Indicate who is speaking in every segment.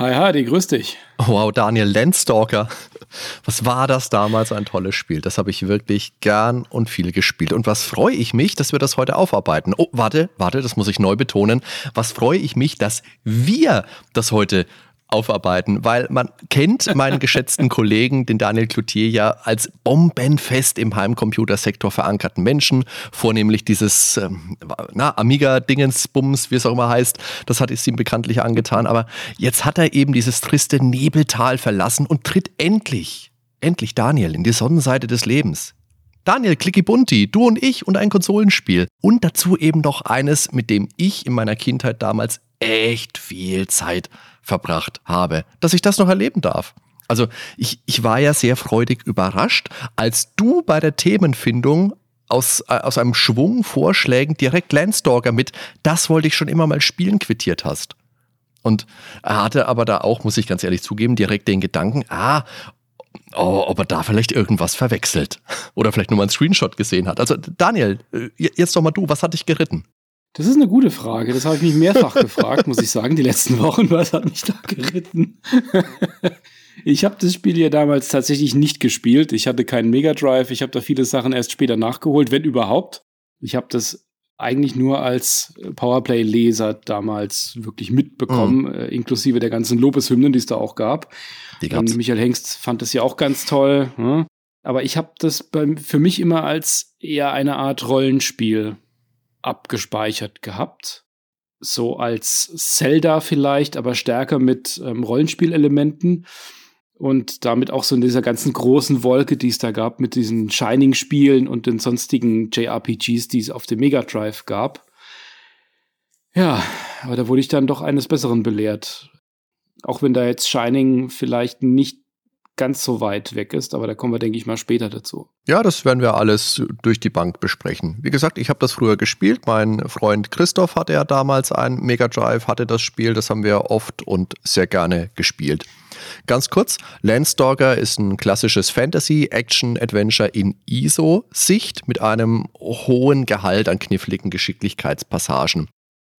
Speaker 1: Hi Hardy, grüß dich.
Speaker 2: Wow, Daniel Landstalker. Was war das damals ein tolles Spiel? Das habe ich wirklich gern und viel gespielt. Und was freue ich mich, dass wir das heute aufarbeiten? Oh, warte, warte, das muss ich neu betonen. Was freue ich mich, dass wir das heute aufarbeiten, weil man kennt meinen geschätzten Kollegen, den Daniel Cloutier, ja als bombenfest im Heimcomputersektor verankerten Menschen, vornehmlich dieses ähm, na, Amiga-Dingensbums, wie es auch immer heißt, das hat es ihm bekanntlich angetan, aber jetzt hat er eben dieses triste Nebeltal verlassen und tritt endlich, endlich Daniel in die Sonnenseite des Lebens. Daniel Klickibunti, du und ich und ein Konsolenspiel. Und dazu eben noch eines, mit dem ich in meiner Kindheit damals echt viel Zeit verbracht habe, dass ich das noch erleben darf. Also ich, ich war ja sehr freudig überrascht, als du bei der Themenfindung aus, äh, aus einem Schwung Vorschlägen direkt Landstalker mit, das wollte ich schon immer mal spielen, quittiert hast. Und er hatte aber da auch, muss ich ganz ehrlich zugeben, direkt den Gedanken, ah, oh, ob er da vielleicht irgendwas verwechselt. Oder vielleicht nur mal einen Screenshot gesehen hat. Also Daniel, äh, jetzt doch mal du, was hat dich geritten?
Speaker 1: Das ist eine gute Frage. Das habe ich mich mehrfach gefragt, muss ich sagen, die letzten Wochen. Was hat mich da geritten? ich habe das Spiel ja damals tatsächlich nicht gespielt. Ich hatte keinen Mega Drive. Ich habe da viele Sachen erst später nachgeholt, wenn überhaupt. Ich habe das eigentlich nur als Powerplay-Leser damals wirklich mitbekommen, mhm. äh, inklusive der ganzen Lobeshymnen, die es da auch gab. Die gab's. Und Michael Hengst fand das ja auch ganz toll. Hm? Aber ich habe das für mich immer als eher eine Art Rollenspiel abgespeichert gehabt. So als Zelda vielleicht, aber stärker mit ähm, Rollenspielelementen. Und damit auch so in dieser ganzen großen Wolke, die es da gab, mit diesen Shining-Spielen und den sonstigen JRPGs, die es auf dem Mega Drive gab. Ja, aber da wurde ich dann doch eines Besseren belehrt. Auch wenn da jetzt Shining vielleicht nicht ganz so weit weg ist, aber da kommen wir, denke ich mal, später dazu.
Speaker 2: Ja, das werden wir alles durch die Bank besprechen. Wie gesagt, ich habe das früher gespielt. Mein Freund Christoph hatte ja damals ein Mega Drive, hatte das Spiel, das haben wir oft und sehr gerne gespielt. Ganz kurz, Landstalker ist ein klassisches Fantasy-Action-Adventure in ISO-Sicht mit einem hohen Gehalt an kniffligen Geschicklichkeitspassagen.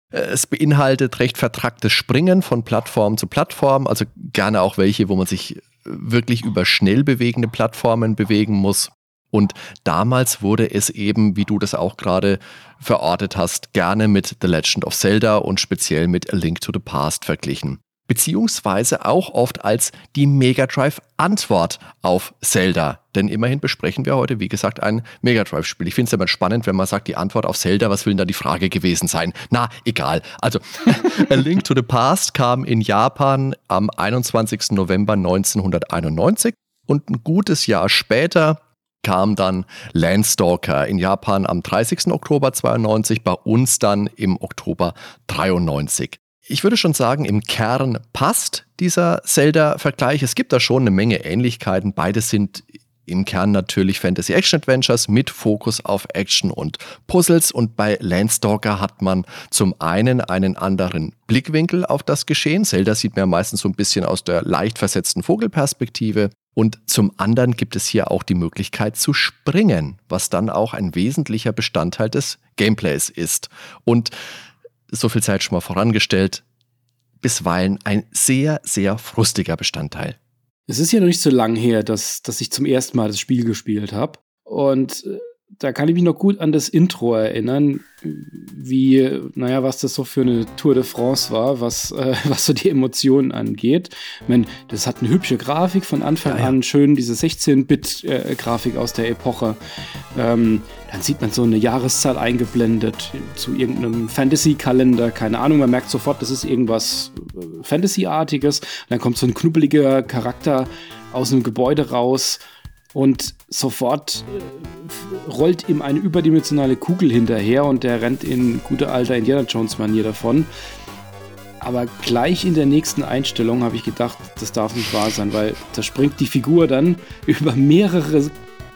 Speaker 2: Es beinhaltet recht vertracktes Springen von Plattform zu Plattform, also gerne auch welche, wo man sich wirklich über schnell bewegende Plattformen bewegen muss. Und damals wurde es eben, wie du das auch gerade verortet hast, gerne mit The Legend of Zelda und speziell mit A Link to the Past verglichen beziehungsweise auch oft als die Mega Drive Antwort auf Zelda. Denn immerhin besprechen wir heute, wie gesagt, ein Mega Drive Spiel. Ich finde es immer spannend, wenn man sagt, die Antwort auf Zelda, was will denn da die Frage gewesen sein? Na, egal. Also, A Link to the Past kam in Japan am 21. November 1991 und ein gutes Jahr später kam dann Landstalker in Japan am 30. Oktober 92, bei uns dann im Oktober 93 ich würde schon sagen, im Kern passt dieser Zelda-Vergleich. Es gibt da schon eine Menge Ähnlichkeiten. Beide sind im Kern natürlich Fantasy Action Adventures mit Fokus auf Action und Puzzles. Und bei Landstalker hat man zum einen einen anderen Blickwinkel auf das Geschehen. Zelda sieht man ja meistens so ein bisschen aus der leicht versetzten Vogelperspektive. Und zum anderen gibt es hier auch die Möglichkeit zu springen, was dann auch ein wesentlicher Bestandteil des Gameplays ist. Und so viel Zeit schon mal vorangestellt, bisweilen ein sehr, sehr frustiger Bestandteil.
Speaker 1: Es ist ja noch nicht so lang her, dass, dass ich zum ersten Mal das Spiel gespielt habe. Und äh, da kann ich mich noch gut an das Intro erinnern, wie, naja, was das so für eine Tour de France war, was, äh, was so die Emotionen angeht. Ich meine, das hat eine hübsche Grafik von Anfang ja, ja. an, schön diese 16-Bit-Grafik aus der Epoche. Ähm, dann sieht man so eine Jahreszahl eingeblendet zu irgendeinem Fantasy-Kalender, keine Ahnung, man merkt sofort, das ist irgendwas äh, Fantasy-artiges. Dann kommt so ein knubbeliger Charakter aus einem Gebäude raus und sofort äh, rollt ihm eine überdimensionale Kugel hinterher und der rennt in guter alter Indiana Jones Manier davon. Aber gleich in der nächsten Einstellung habe ich gedacht, das darf nicht wahr sein, weil da springt die Figur dann über mehrere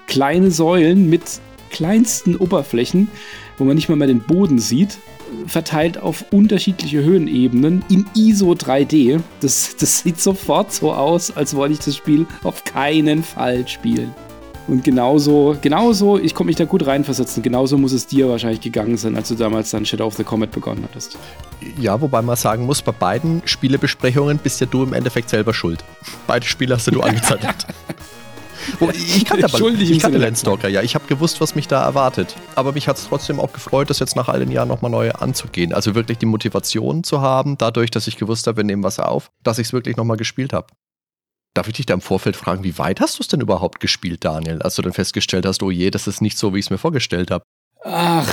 Speaker 1: kleine Säulen mit kleinsten Oberflächen, wo man nicht mal mehr den Boden sieht, verteilt auf unterschiedliche Höhenebenen in ISO 3D. Das, das sieht sofort so aus, als wollte ich das Spiel auf keinen Fall spielen. Und genauso, genauso, ich konnte mich da gut reinversetzen, genauso muss es dir wahrscheinlich gegangen sein, als du damals dann Shadow of the Comet begonnen hattest.
Speaker 2: Ja, wobei man sagen muss, bei beiden Spielebesprechungen bist ja du im Endeffekt selber schuld. Beide Spiele hast du angezettelt. Ich kannte aber ich kannte Landstalker, ja. Ich habe gewusst, was mich da erwartet. Aber mich hat es trotzdem auch gefreut, das jetzt nach all den Jahren nochmal neu anzugehen. Also wirklich die Motivation zu haben, dadurch, dass ich gewusst habe, wir nehmen was auf, dass ich es wirklich nochmal gespielt habe. Darf ich dich da im Vorfeld fragen, wie weit hast du es denn überhaupt gespielt, Daniel, als du dann festgestellt hast, oh je, das ist nicht so, wie ich es mir vorgestellt habe?
Speaker 1: Ach,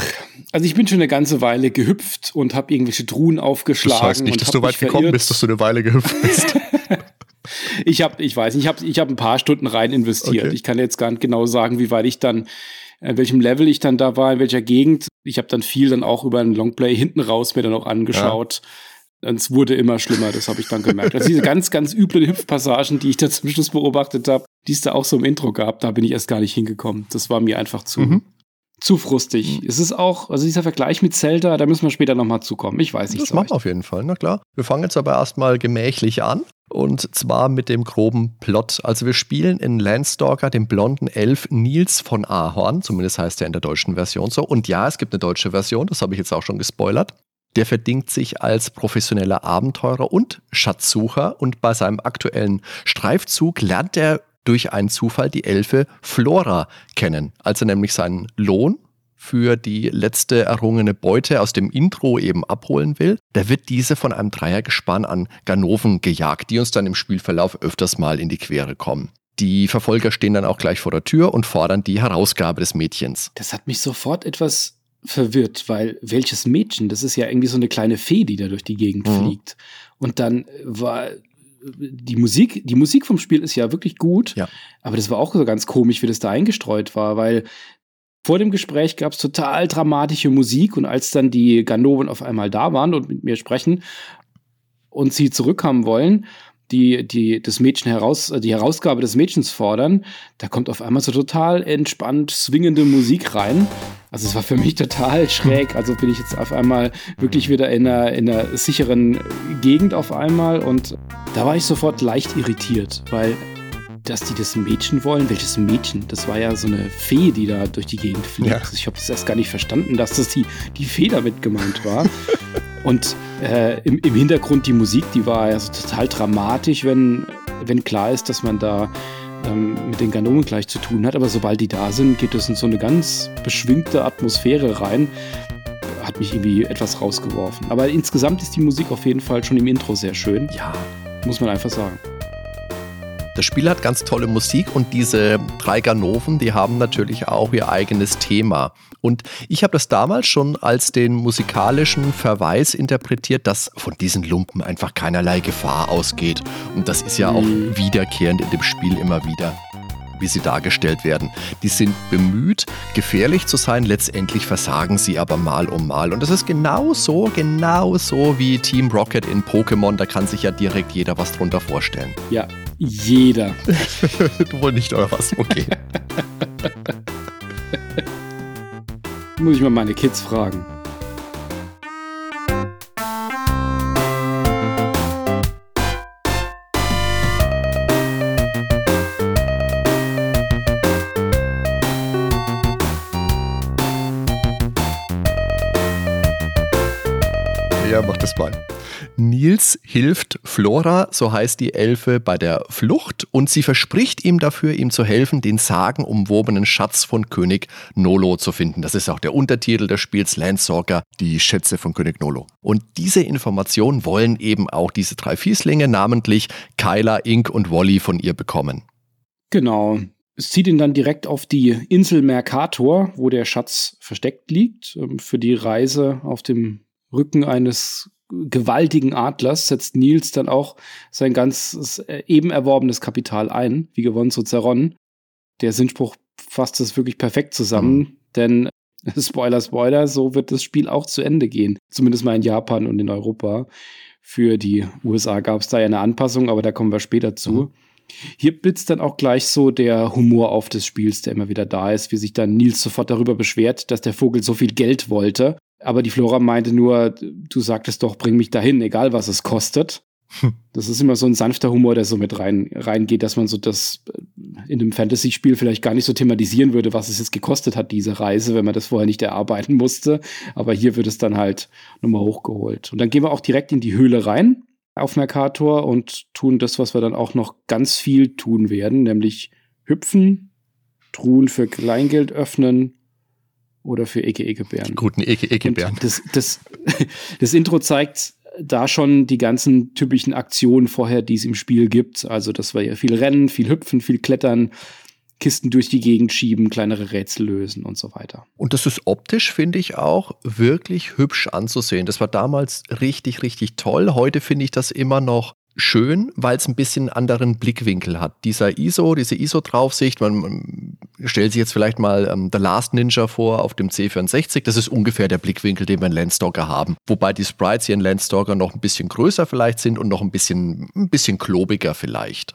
Speaker 1: also ich bin schon eine ganze Weile gehüpft und habe irgendwelche Truhen aufgeschlagen. Das
Speaker 2: heißt nicht, dass du weit gekommen bist, dass du eine Weile gehüpft bist.
Speaker 1: ich habe, ich weiß, ich habe, ich habe ein paar Stunden rein investiert. Okay. Ich kann jetzt gar nicht genau sagen, wie weit ich dann, in welchem Level ich dann da war, in welcher Gegend. Ich habe dann viel dann auch über einen Longplay hinten raus mir dann auch angeschaut. Ja es wurde immer schlimmer, das habe ich dann gemerkt. Also diese ganz, ganz üblen Hüpfpassagen, die ich da zum Schluss beobachtet habe, die es da auch so im Intro gab, da bin ich erst gar nicht hingekommen. Das war mir einfach zu, mhm. zu frustig. Mhm. Es ist auch, also dieser Vergleich mit Zelda, da müssen wir später nochmal zukommen. Ich weiß nicht.
Speaker 2: Das so machen wir auf jeden Fall, na klar. Wir fangen jetzt aber erstmal gemächlich an. Und zwar mit dem groben Plot. Also wir spielen in Landstalker den blonden Elf Nils von Ahorn, zumindest heißt er in der deutschen Version so. Und ja, es gibt eine deutsche Version, das habe ich jetzt auch schon gespoilert. Der verdingt sich als professioneller Abenteurer und Schatzsucher und bei seinem aktuellen Streifzug lernt er durch einen Zufall die Elfe Flora kennen, als er nämlich seinen Lohn für die letzte errungene Beute aus dem Intro eben abholen will, da wird diese von einem Dreiergespann an Ganoven gejagt, die uns dann im Spielverlauf öfters mal in die Quere kommen. Die Verfolger stehen dann auch gleich vor der Tür und fordern die Herausgabe des Mädchens.
Speaker 1: Das hat mich sofort etwas verwirrt, weil welches Mädchen? Das ist ja irgendwie so eine kleine Fee, die da durch die Gegend mhm. fliegt. Und dann war die Musik, die Musik vom Spiel ist ja wirklich gut, ja. aber das war auch so ganz komisch, wie das da eingestreut war, weil vor dem Gespräch gab es total dramatische Musik und als dann die Ganoven auf einmal da waren und mit mir sprechen und sie zurückkommen wollen, die, die das Mädchen heraus, die Herausgabe des Mädchens fordern, da kommt auf einmal so total entspannt swingende Musik rein. Also es war für mich total schräg. Also bin ich jetzt auf einmal wirklich wieder in einer, in einer sicheren Gegend auf einmal und da war ich sofort leicht irritiert, weil dass die das Mädchen wollen. Welches Mädchen? Das war ja so eine Fee, die da durch die Gegend fliegt. Ja. Also ich habe das erst gar nicht verstanden, dass das die, die Fee damit gemeint war. Und äh, im, im, Hintergrund die Musik, die war ja so total dramatisch, wenn, wenn klar ist, dass man da ähm, mit den Ganonen gleich zu tun hat. Aber sobald die da sind, geht es in so eine ganz beschwingte Atmosphäre rein. Hat mich irgendwie etwas rausgeworfen. Aber insgesamt ist die Musik auf jeden Fall schon im Intro sehr schön. Ja. Muss man einfach sagen.
Speaker 2: Das Spiel hat ganz tolle Musik und diese drei Ganoven, die haben natürlich auch ihr eigenes Thema. Und ich habe das damals schon als den musikalischen Verweis interpretiert, dass von diesen Lumpen einfach keinerlei Gefahr ausgeht. Und das ist ja auch mhm. wiederkehrend in dem Spiel immer wieder wie sie dargestellt werden. Die sind bemüht, gefährlich zu sein, letztendlich versagen sie aber mal um mal. Und das ist genau so, genau so wie Team Rocket in Pokémon. Da kann sich ja direkt jeder was drunter vorstellen.
Speaker 1: Ja, jeder.
Speaker 2: du wohl nicht, oder was? Okay.
Speaker 1: Muss ich mal meine Kids fragen.
Speaker 2: Ja, mach das mal. Nils hilft Flora, so heißt die Elfe, bei der Flucht und sie verspricht ihm dafür, ihm zu helfen, den sagenumwobenen Schatz von König Nolo zu finden. Das ist auch der Untertitel des Spiels Landstalker, die Schätze von König Nolo. Und diese Informationen wollen eben auch diese drei Fieslinge, namentlich Kyla, Ink und Wally, von ihr bekommen.
Speaker 1: Genau. Es zieht ihn dann direkt auf die Insel Mercator, wo der Schatz versteckt liegt, ähm, für die Reise auf dem Rücken eines gewaltigen Adlers setzt Nils dann auch sein ganzes äh, eben erworbenes Kapital ein, wie gewonnen zu zerronnen. Der Sinnspruch fasst das wirklich perfekt zusammen, mhm. denn Spoiler, Spoiler, so wird das Spiel auch zu Ende gehen. Zumindest mal in Japan und in Europa. Für die USA gab es da ja eine Anpassung, aber da kommen wir später zu. Mhm. Hier blitzt dann auch gleich so der Humor auf des Spiels, der immer wieder da ist, wie sich dann Nils sofort darüber beschwert, dass der Vogel so viel Geld wollte. Aber die Flora meinte nur, du sagtest doch, bring mich dahin, egal was es kostet. Hm. Das ist immer so ein sanfter Humor, der so mit rein, reingeht, dass man so das in einem Fantasy-Spiel vielleicht gar nicht so thematisieren würde, was es jetzt gekostet hat, diese Reise, wenn man das vorher nicht erarbeiten musste. Aber hier wird es dann halt nochmal hochgeholt. Und dann gehen wir auch direkt in die Höhle rein auf Mercator und tun das, was wir dann auch noch ganz viel tun werden, nämlich hüpfen, Truhen für Kleingeld öffnen oder für Eke-Eke-Bären.
Speaker 2: Guten Eke-Eke-Bären.
Speaker 1: Das, das, das Intro zeigt da schon die ganzen typischen Aktionen vorher, die es im Spiel gibt. Also, das war ja viel Rennen, viel Hüpfen, viel Klettern, Kisten durch die Gegend schieben, kleinere Rätsel lösen und so weiter.
Speaker 2: Und das ist optisch, finde ich, auch wirklich hübsch anzusehen. Das war damals richtig, richtig toll. Heute finde ich das immer noch schön, weil es ein bisschen anderen Blickwinkel hat. Dieser ISO, diese ISO-Draufsicht, man, man, stellt sich jetzt vielleicht mal ähm, The Last Ninja vor auf dem C64, das ist ungefähr der Blickwinkel, den wir in Landstalker haben. Wobei die Sprites hier in Landstalker noch ein bisschen größer vielleicht sind und noch ein bisschen, ein bisschen klobiger vielleicht.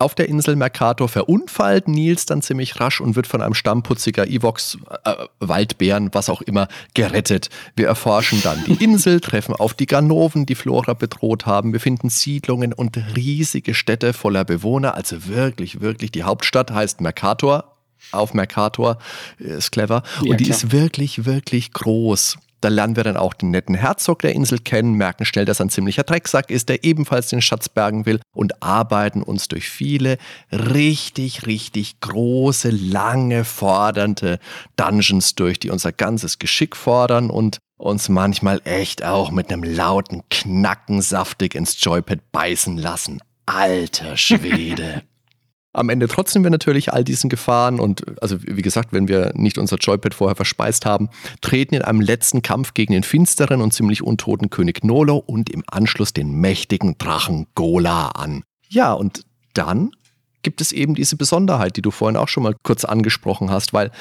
Speaker 2: Auf der Insel Mercator verunfallt Nils dann ziemlich rasch und wird von einem Stammputziger Evox, äh, Waldbären, was auch immer, gerettet. Wir erforschen dann die Insel, treffen auf die Ganoven, die Flora bedroht haben. Wir finden Siedlungen und riesige Städte voller Bewohner. Also wirklich, wirklich, die Hauptstadt heißt Mercator. Auf Mercator ist clever. Ja, und die klar. ist wirklich, wirklich groß. Da lernen wir dann auch den netten Herzog der Insel kennen, merken schnell, dass er ein ziemlicher Drecksack ist, der ebenfalls den Schatz bergen will und arbeiten uns durch viele richtig, richtig große, lange, fordernde Dungeons durch, die unser ganzes Geschick fordern und uns manchmal echt auch mit einem lauten Knacken saftig ins Joypad beißen lassen. Alter Schwede. Am Ende trotzen wir natürlich all diesen Gefahren und also wie gesagt, wenn wir nicht unser Joypad vorher verspeist haben, treten in einem letzten Kampf gegen den finsteren und ziemlich untoten König Nolo und im Anschluss den mächtigen Drachen Gola an. Ja, und dann gibt es eben diese Besonderheit, die du vorhin auch schon mal kurz angesprochen hast, weil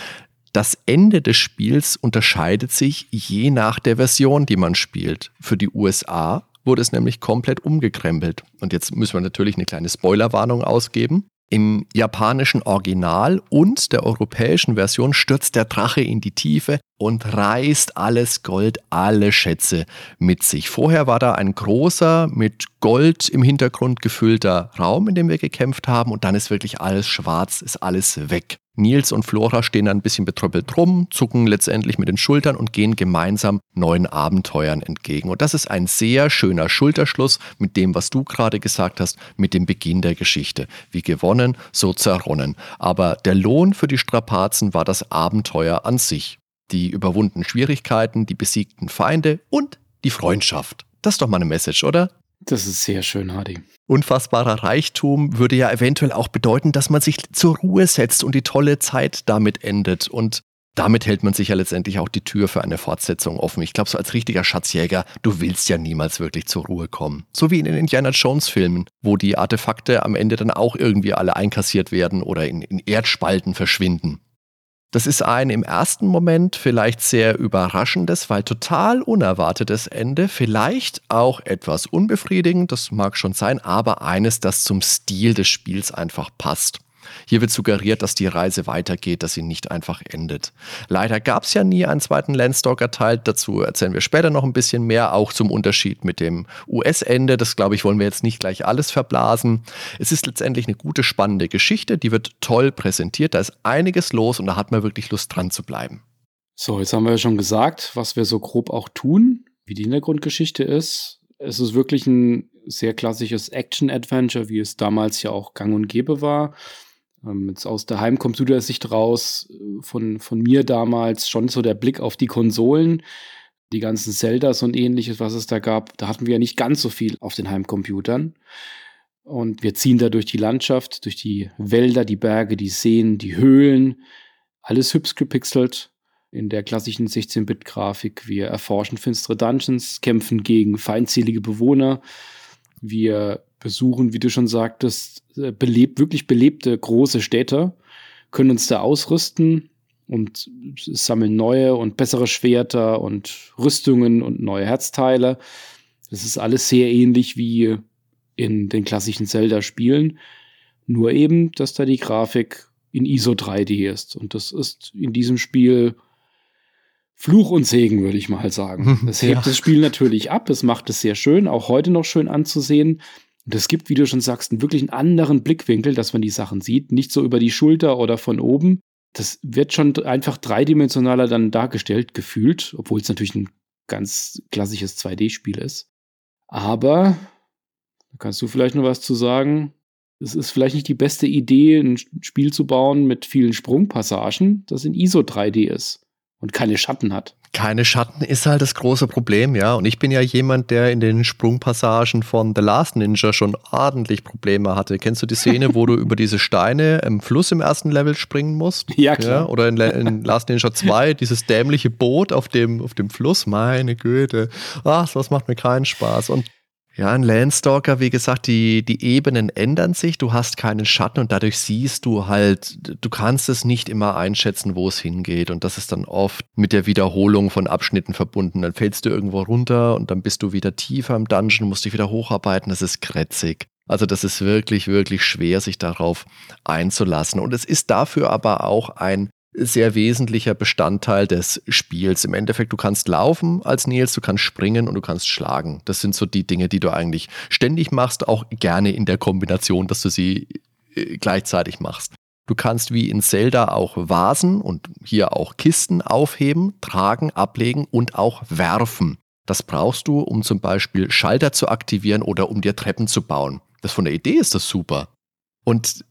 Speaker 2: das Ende des Spiels unterscheidet sich je nach der Version, die man spielt. Für die USA wurde es nämlich komplett umgekrempelt. Und jetzt müssen wir natürlich eine kleine Spoilerwarnung ausgeben. Im japanischen Original und der europäischen Version stürzt der Drache in die Tiefe und reißt alles Gold, alle Schätze mit sich. Vorher war da ein großer, mit Gold im Hintergrund gefüllter Raum, in dem wir gekämpft haben und dann ist wirklich alles schwarz, ist alles weg. Nils und Flora stehen dann ein bisschen betröppelt rum, zucken letztendlich mit den Schultern und gehen gemeinsam neuen Abenteuern entgegen. Und das ist ein sehr schöner Schulterschluss mit dem, was du gerade gesagt hast, mit dem Beginn der Geschichte. Wie gewonnen, so zerronnen. Aber der Lohn für die Strapazen war das Abenteuer an sich. Die überwundenen Schwierigkeiten, die besiegten Feinde und die Freundschaft. Das ist doch mal eine Message, oder?
Speaker 1: Das ist sehr schön, Hardy.
Speaker 2: Unfassbarer Reichtum würde ja eventuell auch bedeuten, dass man sich zur Ruhe setzt und die tolle Zeit damit endet. Und damit hält man sich ja letztendlich auch die Tür für eine Fortsetzung offen. Ich glaube, so als richtiger Schatzjäger, du willst ja niemals wirklich zur Ruhe kommen. So wie in den Indiana Jones-Filmen, wo die Artefakte am Ende dann auch irgendwie alle einkassiert werden oder in, in Erdspalten verschwinden. Das ist ein im ersten Moment vielleicht sehr überraschendes, weil total unerwartetes Ende, vielleicht auch etwas unbefriedigend, das mag schon sein, aber eines, das zum Stil des Spiels einfach passt. Hier wird suggeriert, dass die Reise weitergeht, dass sie nicht einfach endet. Leider gab es ja nie einen zweiten Landstalker-Teil. Dazu erzählen wir später noch ein bisschen mehr, auch zum Unterschied mit dem US-Ende. Das, glaube ich, wollen wir jetzt nicht gleich alles verblasen. Es ist letztendlich eine gute, spannende Geschichte. Die wird toll präsentiert. Da ist einiges los und da hat man wirklich Lust dran zu bleiben.
Speaker 1: So, jetzt haben wir ja schon gesagt, was wir so grob auch tun, wie die Hintergrundgeschichte ist. Es ist wirklich ein sehr klassisches Action-Adventure, wie es damals ja auch gang und gäbe war. Ähm, jetzt aus der Heimcomputersicht raus, äh, von, von mir damals schon so der Blick auf die Konsolen, die ganzen Zeldas und ähnliches, was es da gab, da hatten wir ja nicht ganz so viel auf den Heimcomputern. Und wir ziehen da durch die Landschaft, durch die Wälder, die Berge, die Seen, die Höhlen. Alles hübsch gepixelt in der klassischen 16-Bit-Grafik. Wir erforschen finstere Dungeons, kämpfen gegen feindselige Bewohner. Wir besuchen, wie du schon sagtest, äh, belebt, wirklich belebte große Städte, können uns da ausrüsten und sammeln neue und bessere Schwerter und Rüstungen und neue Herzteile. Das ist alles sehr ähnlich wie in den klassischen Zelda-Spielen. Nur eben, dass da die Grafik in ISO 3D ist. Und das ist in diesem Spiel Fluch und Segen, würde ich mal sagen. Das hebt ja. das Spiel natürlich ab. Es macht es sehr schön, auch heute noch schön anzusehen. Und es gibt, wie du schon sagst, einen wirklich anderen Blickwinkel, dass man die Sachen sieht. Nicht so über die Schulter oder von oben. Das wird schon einfach dreidimensionaler dann dargestellt, gefühlt, obwohl es natürlich ein ganz klassisches 2D-Spiel ist. Aber, da kannst du vielleicht noch was zu sagen. Es ist vielleicht nicht die beste Idee, ein Spiel zu bauen mit vielen Sprungpassagen, das in ISO 3D ist und keine Schatten hat.
Speaker 2: Keine Schatten ist halt das große Problem, ja. Und ich bin ja jemand, der in den Sprungpassagen von The Last Ninja schon ordentlich Probleme hatte. Kennst du die Szene, wo du über diese Steine im Fluss im ersten Level springen musst?
Speaker 1: Ja, klar. Ja?
Speaker 2: Oder in, in, Last Ninja 2, dieses dämliche Boot auf dem, auf dem Fluss. Meine Güte. Ach, was macht mir keinen Spaß. Und ja, ein Landstalker, wie gesagt, die, die Ebenen ändern sich, du hast keinen Schatten und dadurch siehst du halt, du kannst es nicht immer einschätzen, wo es hingeht. Und das ist dann oft mit der Wiederholung von Abschnitten verbunden. Dann fällst du irgendwo runter und dann bist du wieder tiefer im Dungeon, musst dich wieder hocharbeiten, das ist krätzig. Also das ist wirklich, wirklich schwer, sich darauf einzulassen. Und es ist dafür aber auch ein sehr wesentlicher Bestandteil des Spiels. Im Endeffekt, du kannst laufen als Nils, du kannst springen und du kannst schlagen. Das sind so die Dinge, die du eigentlich ständig machst, auch gerne in der Kombination, dass du sie äh, gleichzeitig machst. Du kannst wie in Zelda auch Vasen und hier auch Kisten aufheben, tragen, ablegen und auch werfen. Das brauchst du, um zum Beispiel Schalter zu aktivieren oder um dir Treppen zu bauen. Das von der Idee ist das super. Und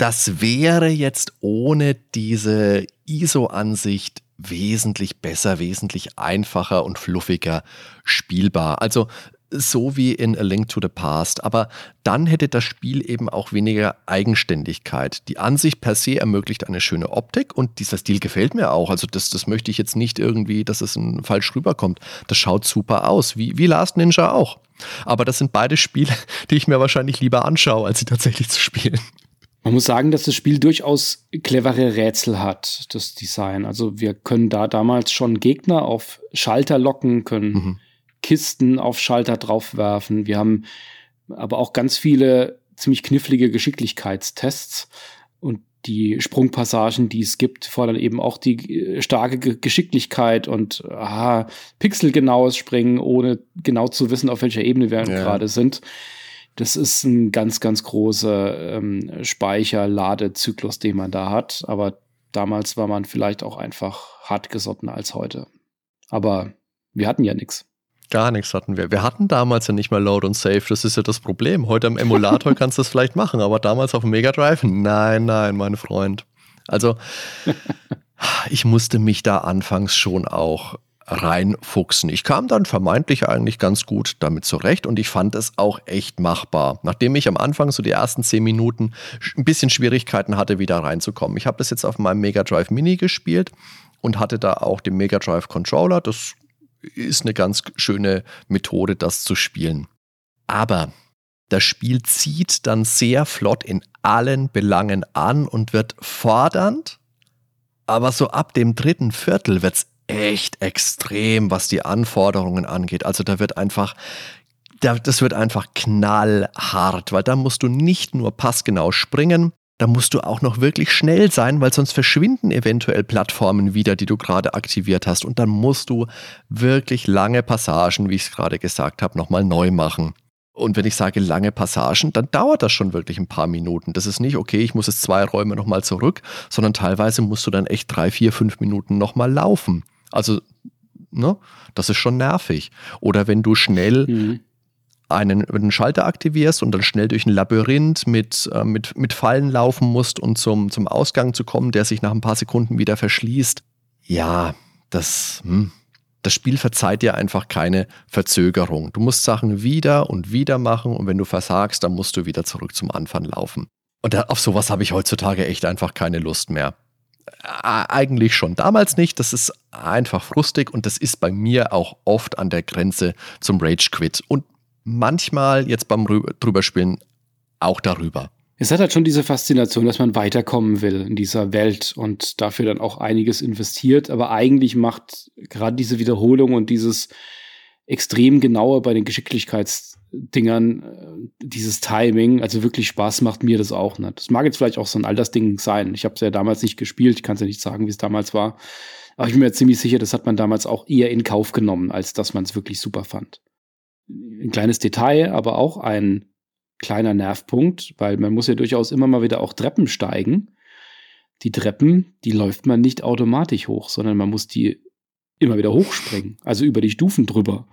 Speaker 2: das wäre jetzt ohne diese ISO-Ansicht wesentlich besser, wesentlich einfacher und fluffiger spielbar. Also so wie in A Link to the Past. Aber dann hätte das Spiel eben auch weniger Eigenständigkeit. Die Ansicht per se ermöglicht eine schöne Optik und dieser Stil gefällt mir auch. Also das, das möchte ich jetzt nicht irgendwie, dass es falsch rüberkommt. Das schaut super aus, wie, wie Last Ninja auch. Aber das sind beide Spiele, die ich mir wahrscheinlich lieber anschaue, als sie tatsächlich zu spielen.
Speaker 1: Man muss sagen, dass das Spiel durchaus clevere Rätsel hat, das Design. Also wir können da damals schon Gegner auf Schalter locken, können mhm. Kisten auf Schalter draufwerfen. Wir haben aber auch ganz viele ziemlich knifflige Geschicklichkeitstests. Und die Sprungpassagen, die es gibt, fordern eben auch die äh, starke Geschicklichkeit und aha, pixelgenaues Springen, ohne genau zu wissen, auf welcher Ebene wir ja. gerade sind. Das ist ein ganz, ganz großer ähm, Speicher-Ladezyklus, den man da hat. Aber damals war man vielleicht auch einfach hartgesotten als heute. Aber wir hatten ja nichts.
Speaker 2: Gar nichts hatten wir. Wir hatten damals ja nicht mal Load und Save. Das ist ja das Problem. Heute am Emulator kannst du das vielleicht machen, aber damals auf dem Mega Drive? Nein, nein, mein Freund. Also, ich musste mich da anfangs schon auch reinfuchsen. Ich kam dann vermeintlich eigentlich ganz gut damit zurecht und ich fand es auch echt machbar. Nachdem ich am Anfang so die ersten zehn Minuten ein bisschen Schwierigkeiten hatte, wieder reinzukommen. Ich habe das jetzt auf meinem Mega Drive Mini gespielt und hatte da auch den Mega Drive Controller. Das ist eine ganz schöne Methode, das zu spielen. Aber das Spiel zieht dann sehr flott in allen Belangen an und wird fordernd, aber so ab dem dritten Viertel wird es echt extrem, was die Anforderungen angeht. Also da wird einfach das wird einfach knallhart, weil da musst du nicht nur passgenau springen, da musst du auch noch wirklich schnell sein, weil sonst verschwinden eventuell Plattformen wieder, die du gerade aktiviert hast. Und dann musst du wirklich lange Passagen, wie ich es gerade gesagt habe, nochmal neu machen. Und wenn ich sage lange Passagen, dann dauert das schon wirklich ein paar Minuten. Das ist nicht, okay, ich muss jetzt zwei Räume nochmal zurück, sondern teilweise musst du dann echt drei, vier, fünf Minuten nochmal laufen. Also, ne, das ist schon nervig. Oder wenn du schnell mhm. einen, einen Schalter aktivierst und dann schnell durch ein Labyrinth mit, äh, mit, mit Fallen laufen musst und zum, zum Ausgang zu kommen, der sich nach ein paar Sekunden wieder verschließt. Ja, das, hm, das Spiel verzeiht dir einfach keine Verzögerung. Du musst Sachen wieder und wieder machen und wenn du versagst, dann musst du wieder zurück zum Anfang laufen. Und auf sowas habe ich heutzutage echt einfach keine Lust mehr eigentlich schon damals nicht. Das ist einfach frustig und das ist bei mir auch oft an der Grenze zum Rage Quit. Und manchmal jetzt beim drüberspielen auch darüber.
Speaker 1: Es hat halt schon diese Faszination, dass man weiterkommen will in dieser Welt und dafür dann auch einiges investiert. Aber eigentlich macht gerade diese Wiederholung und dieses extrem genaue bei den Geschicklichkeitsdingern, äh, dieses Timing, also wirklich Spaß macht mir das auch nicht. Das mag jetzt vielleicht auch so ein Altersding sein. Ich habe es ja damals nicht gespielt, ich kann es ja nicht sagen, wie es damals war. Aber ich bin mir ziemlich sicher, das hat man damals auch eher in Kauf genommen, als dass man es wirklich super fand. Ein kleines Detail, aber auch ein kleiner Nervpunkt, weil man muss ja durchaus immer mal wieder auch Treppen steigen. Die Treppen, die läuft man nicht automatisch hoch, sondern man muss die immer wieder hochspringen, also über die Stufen drüber.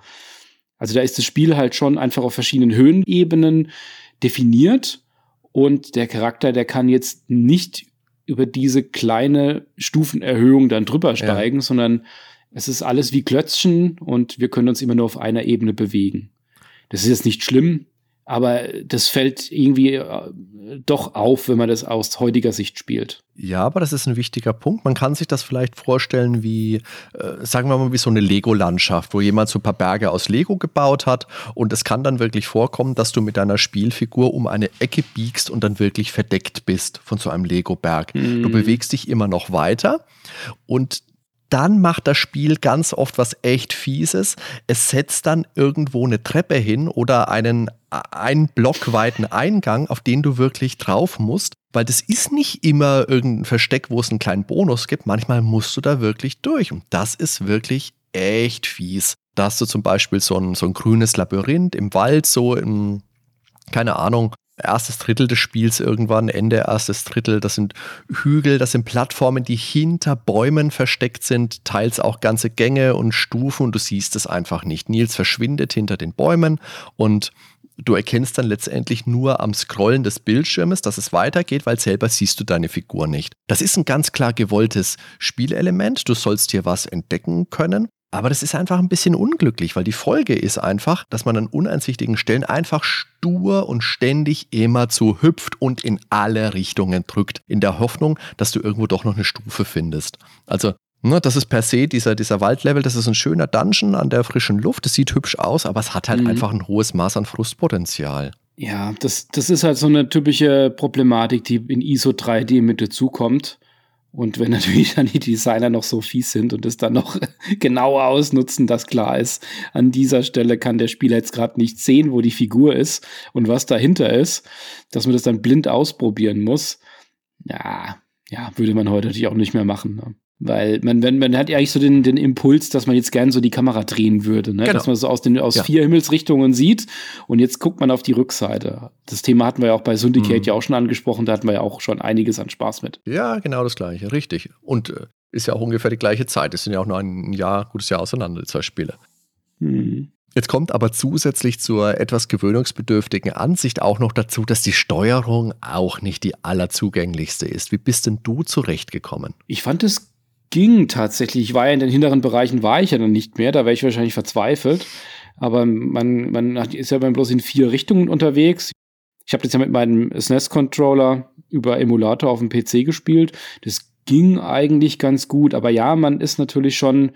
Speaker 1: Also da ist das Spiel halt schon einfach auf verschiedenen Höhenebenen definiert und der Charakter, der kann jetzt nicht über diese kleine Stufenerhöhung dann drüber steigen, ja. sondern es ist alles wie Klötzchen und wir können uns immer nur auf einer Ebene bewegen. Das ist jetzt nicht schlimm, aber das fällt irgendwie äh, doch auf, wenn man das aus heutiger Sicht spielt.
Speaker 2: Ja, aber das ist ein wichtiger Punkt. Man kann sich das vielleicht vorstellen wie, äh, sagen wir mal, wie so eine Lego-Landschaft, wo jemand so ein paar Berge aus Lego gebaut hat. Und es kann dann wirklich vorkommen, dass du mit deiner Spielfigur um eine Ecke biegst und dann wirklich verdeckt bist von so einem Lego-Berg. Mhm. Du bewegst dich immer noch weiter und dann macht das Spiel ganz oft was echt Fieses. Es setzt dann irgendwo eine Treppe hin oder einen einen Block weiten Eingang, auf den du wirklich drauf musst, weil das ist nicht immer irgendein Versteck, wo es einen kleinen Bonus gibt. Manchmal musst du da wirklich durch und das ist wirklich echt fies. Da hast du zum Beispiel so ein, so ein grünes Labyrinth im Wald, so im, keine Ahnung, erstes Drittel des Spiels irgendwann, Ende erstes Drittel. Das sind Hügel, das sind Plattformen, die hinter Bäumen versteckt sind, teils auch ganze Gänge und Stufen und du siehst es einfach nicht. Nils verschwindet hinter den Bäumen und du erkennst dann letztendlich nur am Scrollen des Bildschirmes, dass es weitergeht, weil selber siehst du deine Figur nicht. Das ist ein ganz klar gewolltes Spielelement. Du sollst hier was entdecken können. Aber das ist einfach ein bisschen unglücklich, weil die Folge ist einfach, dass man an uneinsichtigen Stellen einfach stur und ständig immer zu hüpft und in alle Richtungen drückt, in der Hoffnung, dass du irgendwo doch noch eine Stufe findest. Also Ne, das ist per se dieser, dieser Waldlevel, das ist ein schöner Dungeon an der frischen Luft, das sieht hübsch aus, aber es hat halt mhm. einfach ein hohes Maß an Frustpotenzial.
Speaker 1: Ja, das, das ist halt so eine typische Problematik, die in ISO 3D mit dazukommt. Und wenn natürlich dann die Designer noch so fies sind und es dann noch genauer ausnutzen, dass klar ist, an dieser Stelle kann der Spieler jetzt gerade nicht sehen, wo die Figur ist und was dahinter ist, dass man das dann blind ausprobieren muss. Ja, ja, würde man heute natürlich auch nicht mehr machen. Ne? Weil man, wenn, man hat ja eigentlich so den, den Impuls, dass man jetzt gerne so die Kamera drehen würde, ne? Genau. dass man so aus, den, aus ja. vier Himmelsrichtungen sieht und jetzt guckt man auf die Rückseite. Das Thema hatten wir ja auch bei Syndicate mhm. ja auch schon angesprochen, da hatten wir ja auch schon einiges an Spaß mit.
Speaker 2: Ja, genau das gleiche, richtig. Und äh, ist ja auch ungefähr die gleiche Zeit. Es sind ja auch nur ein Jahr, gutes Jahr auseinander, die zwei Spiele. Mhm. Jetzt kommt aber zusätzlich zur etwas gewöhnungsbedürftigen Ansicht auch noch dazu, dass die Steuerung auch nicht die allerzugänglichste ist. Wie bist denn du zurechtgekommen?
Speaker 1: Ich fand es ging tatsächlich. Ich war ja in den hinteren Bereichen, war ich ja dann nicht mehr, da wäre ich wahrscheinlich verzweifelt. Aber man, man ist ja bloß in vier Richtungen unterwegs. Ich habe das ja mit meinem SNES-Controller über Emulator auf dem PC gespielt. Das ging eigentlich ganz gut, aber ja, man ist natürlich schon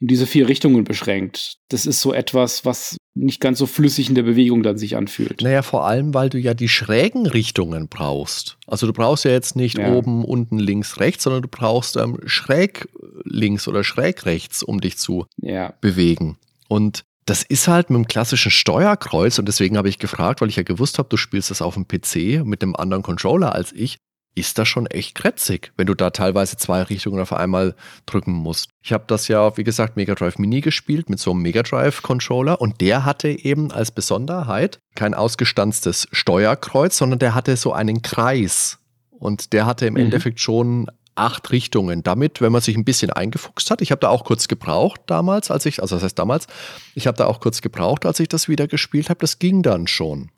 Speaker 1: in diese vier Richtungen beschränkt. Das ist so etwas, was nicht ganz so flüssig in der Bewegung dann sich anfühlt.
Speaker 2: Naja, vor allem, weil du ja die schrägen Richtungen brauchst. Also du brauchst ja jetzt nicht ja. oben, unten, links, rechts, sondern du brauchst ähm, schräg links oder schräg rechts, um dich zu ja. bewegen. Und das ist halt mit dem klassischen Steuerkreuz und deswegen habe ich gefragt, weil ich ja gewusst habe, du spielst das auf dem PC mit einem anderen Controller als ich ist das schon echt krätzig, wenn du da teilweise zwei Richtungen auf einmal drücken musst. Ich habe das ja, wie gesagt, Mega Drive Mini gespielt mit so einem Mega Drive Controller und der hatte eben als Besonderheit kein ausgestanztes Steuerkreuz, sondern der hatte so einen Kreis und der hatte im mhm. Endeffekt schon acht Richtungen. Damit, wenn man sich ein bisschen eingefuchst hat, ich habe da auch kurz gebraucht damals, als ich, also das heißt damals, ich habe da auch kurz gebraucht, als ich das wieder gespielt habe, das ging dann schon.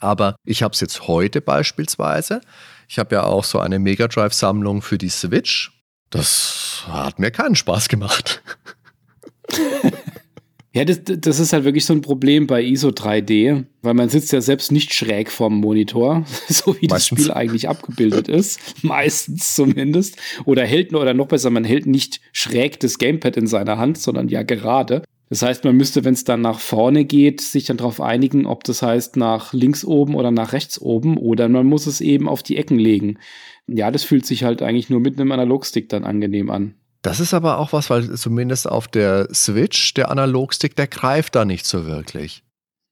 Speaker 2: Aber ich habe es jetzt heute beispielsweise. Ich habe ja auch so eine Mega Drive-Sammlung für die Switch. Das hat mir keinen Spaß gemacht.
Speaker 1: Ja, das, das ist halt wirklich so ein Problem bei ISO 3D, weil man sitzt ja selbst nicht schräg vorm Monitor, so wie Meistens. das Spiel eigentlich abgebildet ist. Meistens zumindest. Oder hält, oder noch besser, man hält nicht schräg das Gamepad in seiner Hand, sondern ja gerade. Das heißt, man müsste, wenn es dann nach vorne geht, sich dann darauf einigen, ob das heißt nach links oben oder nach rechts oben oder man muss es eben auf die Ecken legen. Ja, das fühlt sich halt eigentlich nur mit einem Analogstick dann angenehm an.
Speaker 2: Das ist aber auch was, weil zumindest auf der Switch, der Analogstick, der greift da nicht so wirklich.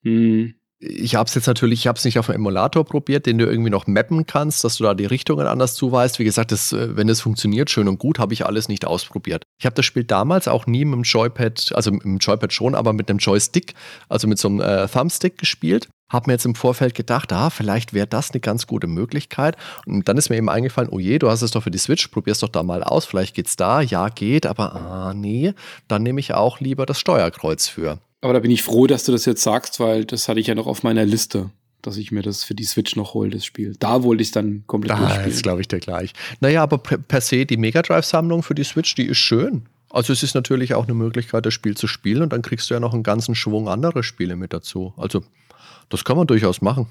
Speaker 1: Hm.
Speaker 2: Ich habe es jetzt natürlich, ich habe es nicht auf dem Emulator probiert, den du irgendwie noch mappen kannst, dass du da die Richtungen anders zuweist. Wie gesagt, das, äh, wenn das funktioniert, schön und gut, habe ich alles nicht ausprobiert. Ich habe das Spiel damals auch nie mit dem Joypad, also mit dem Joypad schon, aber mit einem Joystick, also mit so einem äh, Thumbstick gespielt. Habe mir jetzt im Vorfeld gedacht, ah, vielleicht wäre das eine ganz gute Möglichkeit. Und dann ist mir eben eingefallen, oh je, du hast es doch für die Switch, probier's doch da mal aus, vielleicht geht's da. Ja, geht, aber ah, nee, dann nehme ich auch lieber das Steuerkreuz für.
Speaker 1: Aber da bin ich froh, dass du das jetzt sagst, weil das hatte ich ja noch auf meiner Liste, dass ich mir das für die Switch noch hole, das Spiel. Da wollte ich es dann komplett
Speaker 2: Da
Speaker 1: durchspielen.
Speaker 2: ist, glaube ich, der gleich. Naja, aber per, per se, die Mega Drive-Sammlung für die Switch, die ist schön. Also es ist natürlich auch eine Möglichkeit, das Spiel zu spielen und dann kriegst du ja noch einen ganzen Schwung andere Spiele mit dazu. Also das kann man durchaus machen.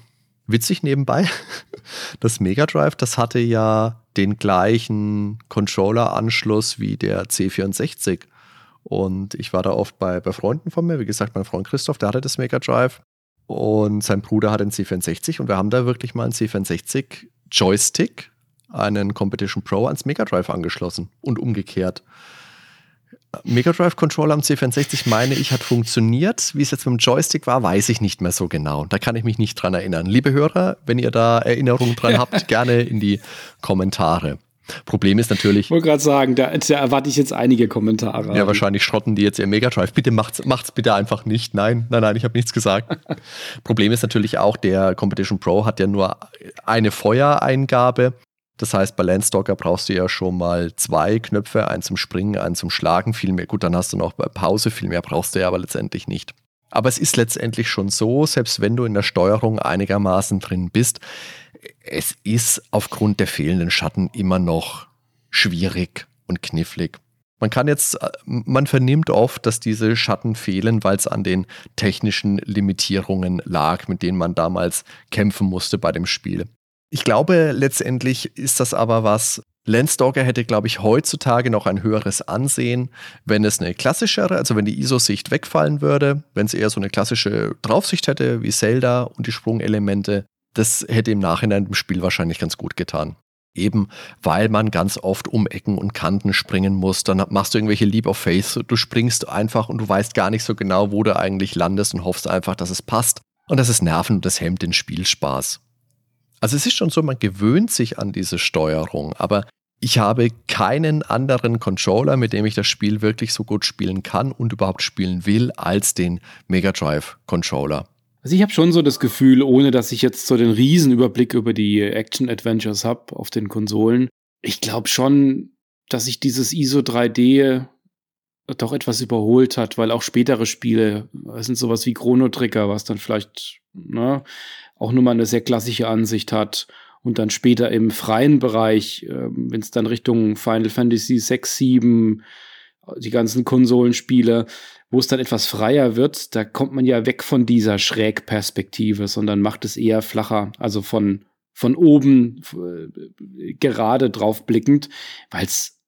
Speaker 2: Witzig nebenbei, das Mega Drive, das hatte ja den gleichen Controller-Anschluss wie der C64. Und ich war da oft bei, bei Freunden von mir. Wie gesagt, mein Freund Christoph, der hatte das Mega Drive. Und sein Bruder hat einen C64. Und wir haben da wirklich mal einen C64 Joystick, einen Competition Pro ans Mega Drive angeschlossen und umgekehrt. Mega Drive Controller am C64, meine ich, hat funktioniert. Wie es jetzt mit dem Joystick war, weiß ich nicht mehr so genau. Da kann ich mich nicht dran erinnern. Liebe Hörer, wenn ihr da Erinnerungen dran habt, gerne in die Kommentare. Problem ist natürlich.
Speaker 1: Ich wollte gerade sagen, da, da, erwarte ich jetzt einige Kommentare.
Speaker 2: Ja, wahrscheinlich schrotten die jetzt ihr Mega Drive. Bitte macht's, macht's bitte einfach nicht. Nein, nein, nein, ich habe nichts gesagt. Problem ist natürlich auch, der Competition Pro hat ja nur eine Feuereingabe. Das heißt, bei Landstalker brauchst du ja schon mal zwei Knöpfe, einen zum Springen, einen zum Schlagen. Viel mehr, gut, dann hast du noch bei Pause, viel mehr brauchst du ja aber letztendlich nicht. Aber es ist letztendlich schon so, selbst wenn du in der Steuerung einigermaßen drin bist, es ist aufgrund der fehlenden Schatten immer noch schwierig und knifflig. Man kann jetzt, man vernimmt oft, dass diese Schatten fehlen, weil es an den technischen Limitierungen lag, mit denen man damals kämpfen musste bei dem Spiel. Ich glaube, letztendlich ist das aber was. Landstalker hätte, glaube ich, heutzutage noch ein höheres Ansehen, wenn es eine klassischere, also wenn die ISO-Sicht wegfallen würde, wenn es eher so eine klassische Draufsicht hätte wie Zelda und die Sprungelemente. Das hätte im Nachhinein dem Spiel wahrscheinlich ganz gut getan. Eben weil man ganz oft um Ecken und Kanten springen muss. Dann machst du irgendwelche Leap of Faith. Du springst einfach und du weißt gar nicht so genau, wo du eigentlich landest und hoffst einfach, dass es passt. Und das ist Nerven und das hemmt den Spielspaß. Also es ist schon so, man gewöhnt sich an diese Steuerung, aber ich habe keinen anderen Controller, mit dem ich das Spiel wirklich so gut spielen kann und überhaupt spielen will, als den Mega Drive Controller.
Speaker 1: Also ich habe schon so das Gefühl, ohne dass ich jetzt so den Riesenüberblick über die Action-Adventures habe auf den Konsolen, ich glaube schon, dass sich dieses ISO 3D doch etwas überholt hat, weil auch spätere Spiele, das sind sowas wie Chrono Trigger, was dann vielleicht ne, auch nur mal eine sehr klassische Ansicht hat. Und dann später im freien Bereich, äh, wenn es dann Richtung Final Fantasy 6, 7, die ganzen Konsolenspiele, wo es dann etwas freier wird, da kommt man ja weg von dieser Schrägperspektive, sondern macht es eher flacher, also von, von oben äh, gerade drauf blickend, weil es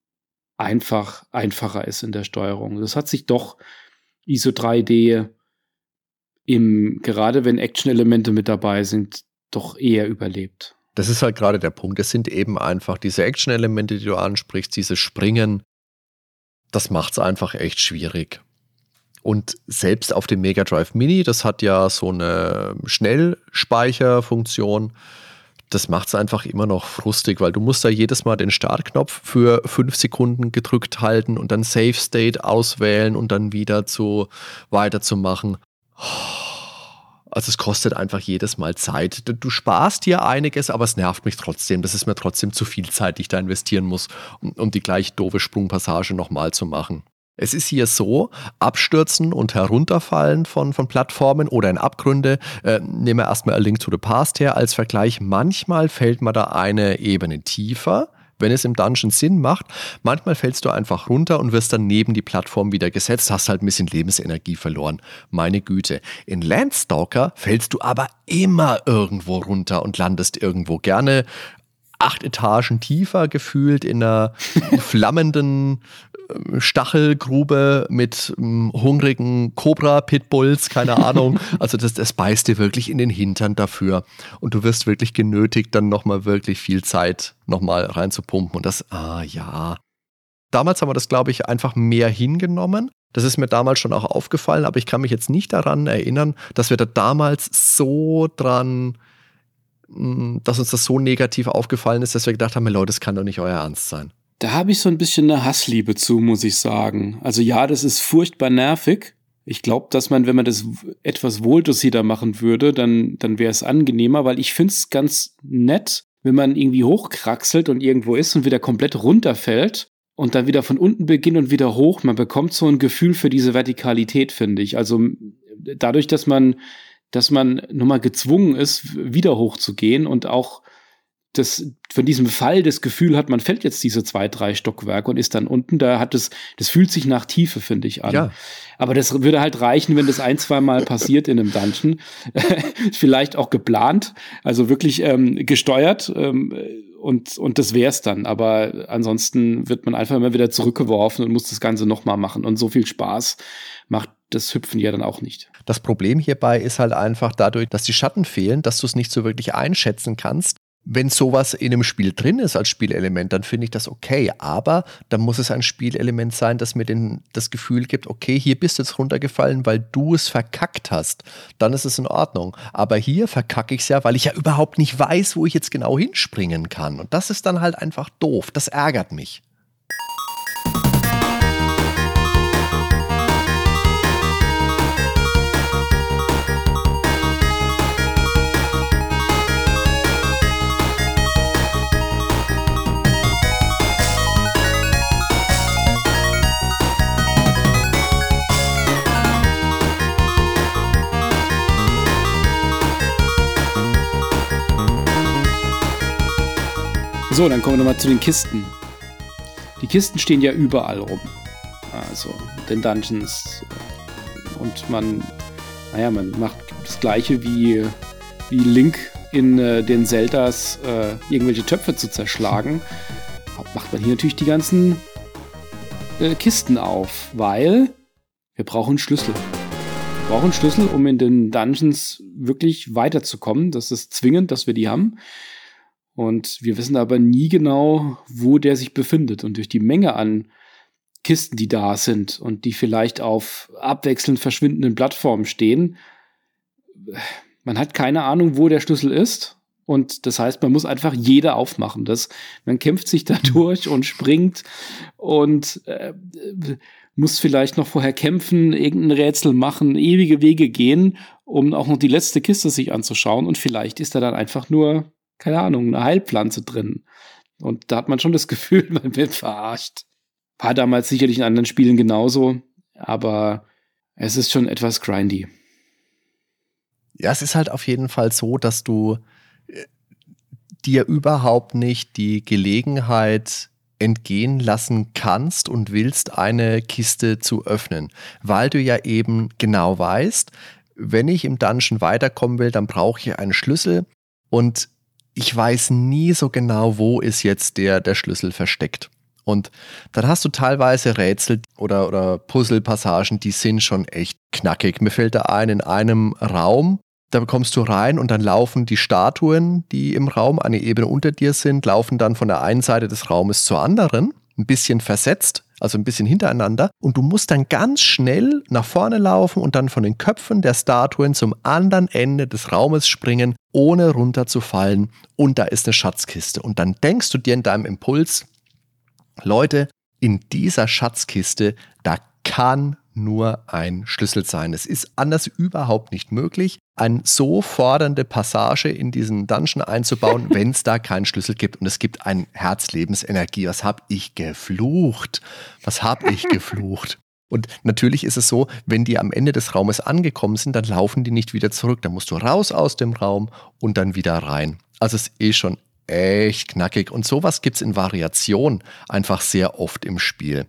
Speaker 1: einfach einfacher ist in der Steuerung. Das hat sich doch ISO 3D im, gerade wenn Action-Elemente mit dabei sind, doch eher überlebt.
Speaker 2: Das ist halt gerade der Punkt. Es sind eben einfach diese Action-Elemente, die du ansprichst, dieses Springen. Das macht es einfach echt schwierig. Und selbst auf dem Mega Drive Mini, das hat ja so eine Schnellspeicherfunktion, das macht es einfach immer noch frustig, weil du musst da jedes Mal den Startknopf für fünf Sekunden gedrückt halten und dann Save State auswählen und dann wieder zu weiterzumachen. Also es kostet einfach jedes Mal Zeit. Du sparst hier einiges, aber es nervt mich trotzdem. Das ist mir trotzdem zu viel Zeit, die ich da investieren muss, um, um die gleich doofe Sprungpassage nochmal zu machen. Es ist hier so, Abstürzen und Herunterfallen von, von Plattformen oder in Abgründe, äh, nehmen wir erstmal A Link to the Past her als Vergleich. Manchmal fällt man da eine Ebene tiefer, wenn es im Dungeon Sinn macht. Manchmal fällst du einfach runter und wirst dann neben die Plattform wieder gesetzt, hast halt ein bisschen Lebensenergie verloren. Meine Güte. In Landstalker fällst du aber immer irgendwo runter und landest irgendwo gerne acht Etagen tiefer gefühlt in einer flammenden Stachelgrube mit ähm, hungrigen Cobra-Pitbulls, keine Ahnung. Also das, das beißt dir wirklich in den Hintern dafür. Und du wirst wirklich genötigt, dann nochmal wirklich viel Zeit nochmal reinzupumpen. Und das, ah ja, Damals haben wir das, glaube ich, einfach mehr hingenommen. Das ist mir damals schon auch aufgefallen, aber ich kann mich jetzt nicht daran erinnern, dass wir da damals so dran, dass uns das so negativ aufgefallen ist, dass wir gedacht haben, Leute, das kann doch nicht euer Ernst sein.
Speaker 1: Da habe ich so ein bisschen eine Hassliebe zu, muss ich sagen. Also ja, das ist furchtbar nervig. Ich glaube, dass man, wenn man das etwas wohldosierter machen würde, dann, dann wäre es angenehmer, weil ich finde es ganz nett, wenn man irgendwie hochkraxelt und irgendwo ist und wieder komplett runterfällt und dann wieder von unten beginnt und wieder hoch. Man bekommt so ein Gefühl für diese Vertikalität, finde ich. Also dadurch, dass man, dass man nun mal gezwungen ist, wieder hochzugehen und auch das, von diesem Fall das Gefühl hat, man fällt jetzt diese zwei, drei Stockwerke und ist dann unten, da hat es, das fühlt sich nach Tiefe, finde ich, an. Ja. Aber das würde halt reichen, wenn das ein, zwei Mal passiert in einem Dungeon. Vielleicht auch geplant, also wirklich ähm, gesteuert ähm, und, und das wär's dann. Aber ansonsten wird man einfach immer wieder zurückgeworfen und muss das Ganze nochmal machen. Und so viel Spaß macht das Hüpfen ja dann auch nicht.
Speaker 2: Das Problem hierbei ist halt einfach dadurch, dass die Schatten fehlen, dass du es nicht so wirklich einschätzen kannst, wenn sowas in einem Spiel drin ist als Spielelement, dann finde ich das okay. Aber dann muss es ein Spielelement sein, das mir den, das Gefühl gibt, okay, hier bist du jetzt runtergefallen, weil du es verkackt hast. Dann ist es in Ordnung. Aber hier verkacke ich es ja, weil ich ja überhaupt nicht weiß, wo ich jetzt genau hinspringen kann. Und das ist dann halt einfach doof. Das ärgert mich.
Speaker 1: So, dann kommen wir nochmal zu den Kisten. Die Kisten stehen ja überall rum. Also, den Dungeons. Und man, naja, man macht das gleiche wie, wie Link in äh, den Zeldas äh, irgendwelche Töpfe zu zerschlagen. Macht man hier natürlich die ganzen äh, Kisten auf, weil wir brauchen Schlüssel. Wir brauchen Schlüssel, um in den Dungeons wirklich weiterzukommen. Das ist zwingend, dass wir die haben. Und wir wissen aber nie genau, wo der sich befindet. Und durch die Menge an Kisten, die da sind und die vielleicht auf abwechselnd verschwindenden Plattformen stehen, man hat keine Ahnung, wo der Schlüssel ist. Und das heißt, man muss einfach jede aufmachen. Das, man kämpft sich da durch und springt und äh, muss vielleicht noch vorher kämpfen, irgendein Rätsel machen, ewige Wege gehen, um auch noch die letzte Kiste sich anzuschauen. Und vielleicht ist er dann einfach nur keine Ahnung, eine Heilpflanze drin. Und da hat man schon das Gefühl, man wird verarscht. War damals sicherlich in anderen Spielen genauso, aber es ist schon etwas grindy.
Speaker 2: Ja, es ist halt auf jeden Fall so, dass du äh, dir überhaupt nicht die Gelegenheit entgehen lassen kannst und willst, eine Kiste zu öffnen, weil du ja eben genau weißt, wenn ich im Dungeon weiterkommen will, dann brauche ich einen Schlüssel und ich weiß nie so genau, wo ist jetzt der, der Schlüssel versteckt. Und dann hast du teilweise Rätsel oder, oder Puzzle-Passagen, die sind schon echt knackig. Mir fällt da ein, in einem Raum, da kommst du rein und dann laufen die Statuen, die im Raum eine Ebene unter dir sind, laufen dann von der einen Seite des Raumes zur anderen, ein bisschen versetzt also ein bisschen hintereinander. Und du musst dann ganz schnell nach vorne laufen und dann von den Köpfen der Statuen zum anderen Ende des Raumes springen, ohne runterzufallen. Und da ist eine Schatzkiste. Und dann denkst du dir in deinem Impuls, Leute, in dieser Schatzkiste, da kann nur ein Schlüssel sein. Es ist anders überhaupt nicht möglich, eine so fordernde Passage in diesen Dungeon einzubauen, wenn es da keinen Schlüssel gibt. Und es gibt ein Herzlebensenergie. Was habe ich geflucht? Was habe ich geflucht? Und natürlich ist es so, wenn die am Ende des Raumes angekommen sind, dann laufen die nicht wieder zurück. Dann musst du raus aus dem Raum und dann wieder rein. Also es ist eh schon echt knackig. Und sowas gibt es in Variation einfach sehr oft im Spiel.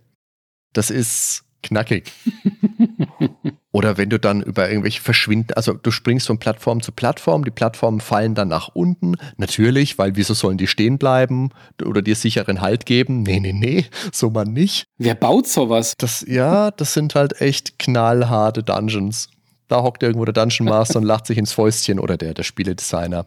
Speaker 2: Das ist knackig. Oder wenn du dann über irgendwelche verschwinden, also du springst von Plattform zu Plattform, die Plattformen fallen dann nach unten. Natürlich, weil wieso sollen die stehen bleiben oder dir sicheren Halt geben? Nee, nee, nee, so man nicht.
Speaker 1: Wer baut sowas?
Speaker 2: Das, ja, das sind halt echt knallharte Dungeons. Da hockt irgendwo der Dungeon Master und lacht sich ins Fäustchen oder der, der Spieledesigner.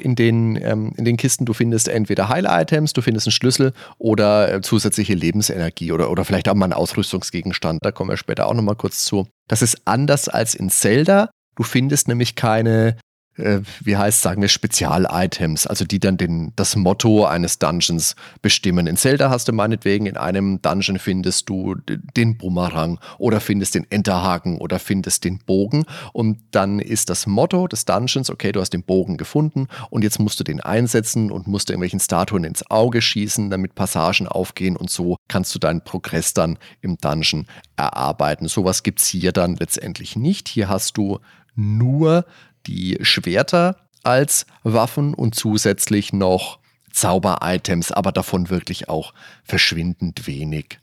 Speaker 2: In den, ähm, in den Kisten. Du findest entweder Heil-Items, du findest einen Schlüssel oder äh, zusätzliche Lebensenergie oder, oder vielleicht auch mal einen Ausrüstungsgegenstand. Da kommen wir später auch nochmal kurz zu. Das ist anders als in Zelda. Du findest nämlich keine äh, wie heißt, sagen wir, Spezial-Items, also die dann den, das Motto eines Dungeons bestimmen. In Zelda hast du meinetwegen, in einem Dungeon findest du den Bumerang oder findest den Enterhaken oder findest den Bogen und dann ist das Motto des Dungeons, okay, du hast den Bogen gefunden und jetzt musst du den einsetzen und musst irgendwelchen Statuen ins Auge schießen, damit Passagen aufgehen und so kannst du deinen Progress dann im Dungeon erarbeiten. Sowas gibt es hier dann letztendlich nicht. Hier hast du nur die Schwerter als Waffen und zusätzlich noch Zauber-Items, aber davon wirklich auch verschwindend wenig.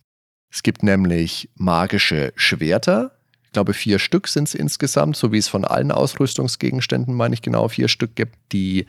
Speaker 2: Es gibt nämlich magische Schwerter. Ich glaube, vier Stück sind es insgesamt, so wie es von allen Ausrüstungsgegenständen, meine ich genau, vier Stück gibt, die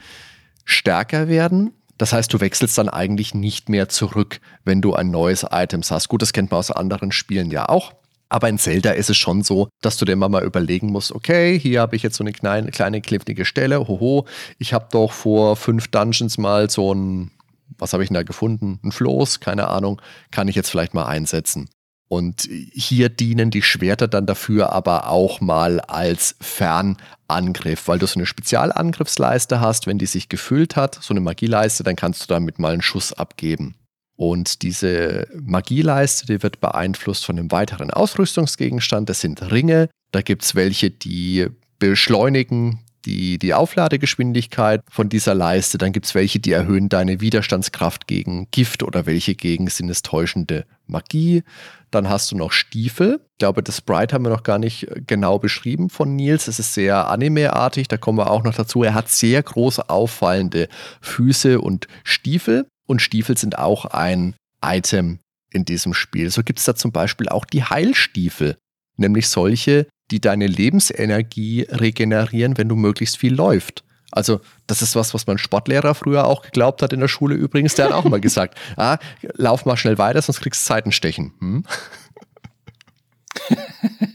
Speaker 2: stärker werden. Das heißt, du wechselst dann eigentlich nicht mehr zurück, wenn du ein neues Item hast. Gut, das kennt man aus anderen Spielen ja auch. Aber in Zelda ist es schon so, dass du dir mal überlegen musst, okay, hier habe ich jetzt so eine kleine, kleine kliffige Stelle, hoho, ich habe doch vor fünf Dungeons mal so ein, was habe ich denn da gefunden? Ein Floß, keine Ahnung, kann ich jetzt vielleicht mal einsetzen. Und hier dienen die Schwerter dann dafür aber auch mal als Fernangriff, weil du so eine Spezialangriffsleiste hast, wenn die sich gefüllt hat, so eine Magieleiste, dann kannst du damit mal einen Schuss abgeben. Und diese Magieleiste, die wird beeinflusst von einem weiteren Ausrüstungsgegenstand. Das sind Ringe. Da gibt es welche, die beschleunigen die, die Aufladegeschwindigkeit von dieser Leiste. Dann gibt es welche, die erhöhen deine Widerstandskraft gegen Gift oder welche gegen sinnestäuschende Magie. Dann hast du noch Stiefel. Ich glaube, das Sprite haben wir noch gar nicht genau beschrieben von Nils. Es ist sehr anime-artig. Da kommen wir auch noch dazu. Er hat sehr große auffallende Füße und Stiefel und Stiefel sind auch ein Item in diesem Spiel. So gibt es da zum Beispiel auch die Heilstiefel, nämlich solche, die deine Lebensenergie regenerieren, wenn du möglichst viel läuft. Also, das ist was, was mein Sportlehrer früher auch geglaubt hat in der Schule übrigens. Der hat auch mal gesagt: ah, lauf mal schnell weiter, sonst kriegst du Seitenstechen. Hm?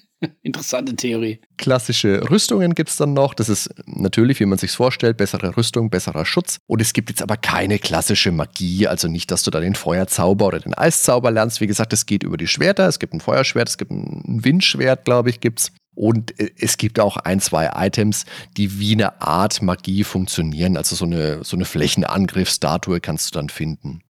Speaker 1: Interessante Theorie.
Speaker 2: Klassische Rüstungen gibt es dann noch. Das ist natürlich, wie man sich vorstellt, bessere Rüstung, besserer Schutz. Und es gibt jetzt aber keine klassische Magie. Also nicht, dass du da den Feuerzauber oder den Eiszauber lernst. Wie gesagt, es geht über die Schwerter. Es gibt ein Feuerschwert, es gibt ein Windschwert, glaube ich, gibt es. Und äh, es gibt auch ein, zwei Items, die wie eine Art Magie funktionieren. Also so eine, so eine Flächenangriffsstatue kannst du dann finden.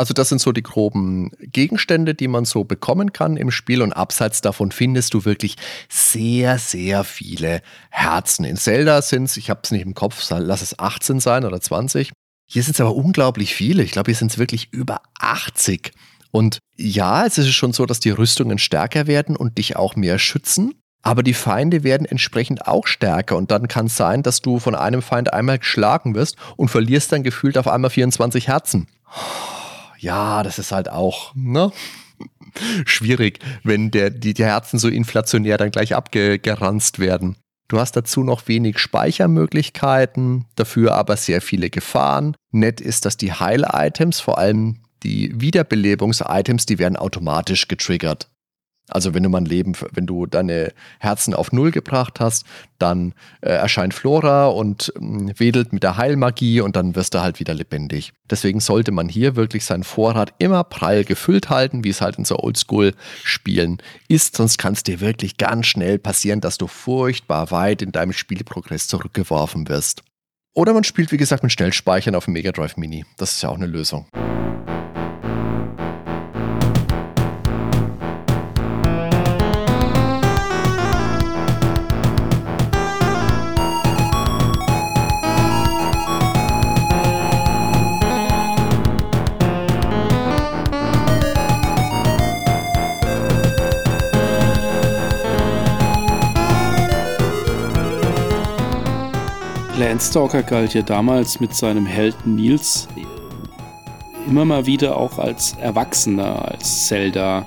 Speaker 2: Also das sind so die groben Gegenstände, die man so bekommen kann im Spiel und abseits davon findest du wirklich sehr, sehr viele Herzen. In Zelda sind es, ich habe es nicht im Kopf, lass es 18 sein oder 20. Hier sind es aber unglaublich viele. Ich glaube, hier sind es wirklich über 80. Und ja, es ist schon so, dass die Rüstungen stärker werden und dich auch mehr schützen. Aber die Feinde werden entsprechend auch stärker und dann kann es sein, dass du von einem Feind einmal geschlagen wirst und verlierst dann gefühlt auf einmal 24 Herzen ja, das ist halt auch ne? schwierig, wenn der, die, die Herzen so inflationär dann gleich abgeranzt werden. Du hast dazu noch wenig Speichermöglichkeiten, dafür aber sehr viele Gefahren. Nett ist, dass die Heil-Items, vor allem die Wiederbelebungs-Items, die werden automatisch getriggert. Also wenn du mal ein Leben, wenn du deine Herzen auf Null gebracht hast, dann äh, erscheint Flora und äh, wedelt mit der Heilmagie und dann wirst du halt wieder lebendig. Deswegen sollte man hier wirklich seinen Vorrat immer prall gefüllt halten, wie es halt in so Oldschool-Spielen ist. Sonst kann es dir wirklich ganz schnell passieren, dass du furchtbar weit in deinem Spielprogress zurückgeworfen wirst. Oder man spielt, wie gesagt, mit Schnellspeichern auf dem Mega Drive Mini. Das ist ja auch eine Lösung.
Speaker 1: Landstalker galt ja damals mit seinem Helden Nils immer mal wieder auch als Erwachsener, als Zelda.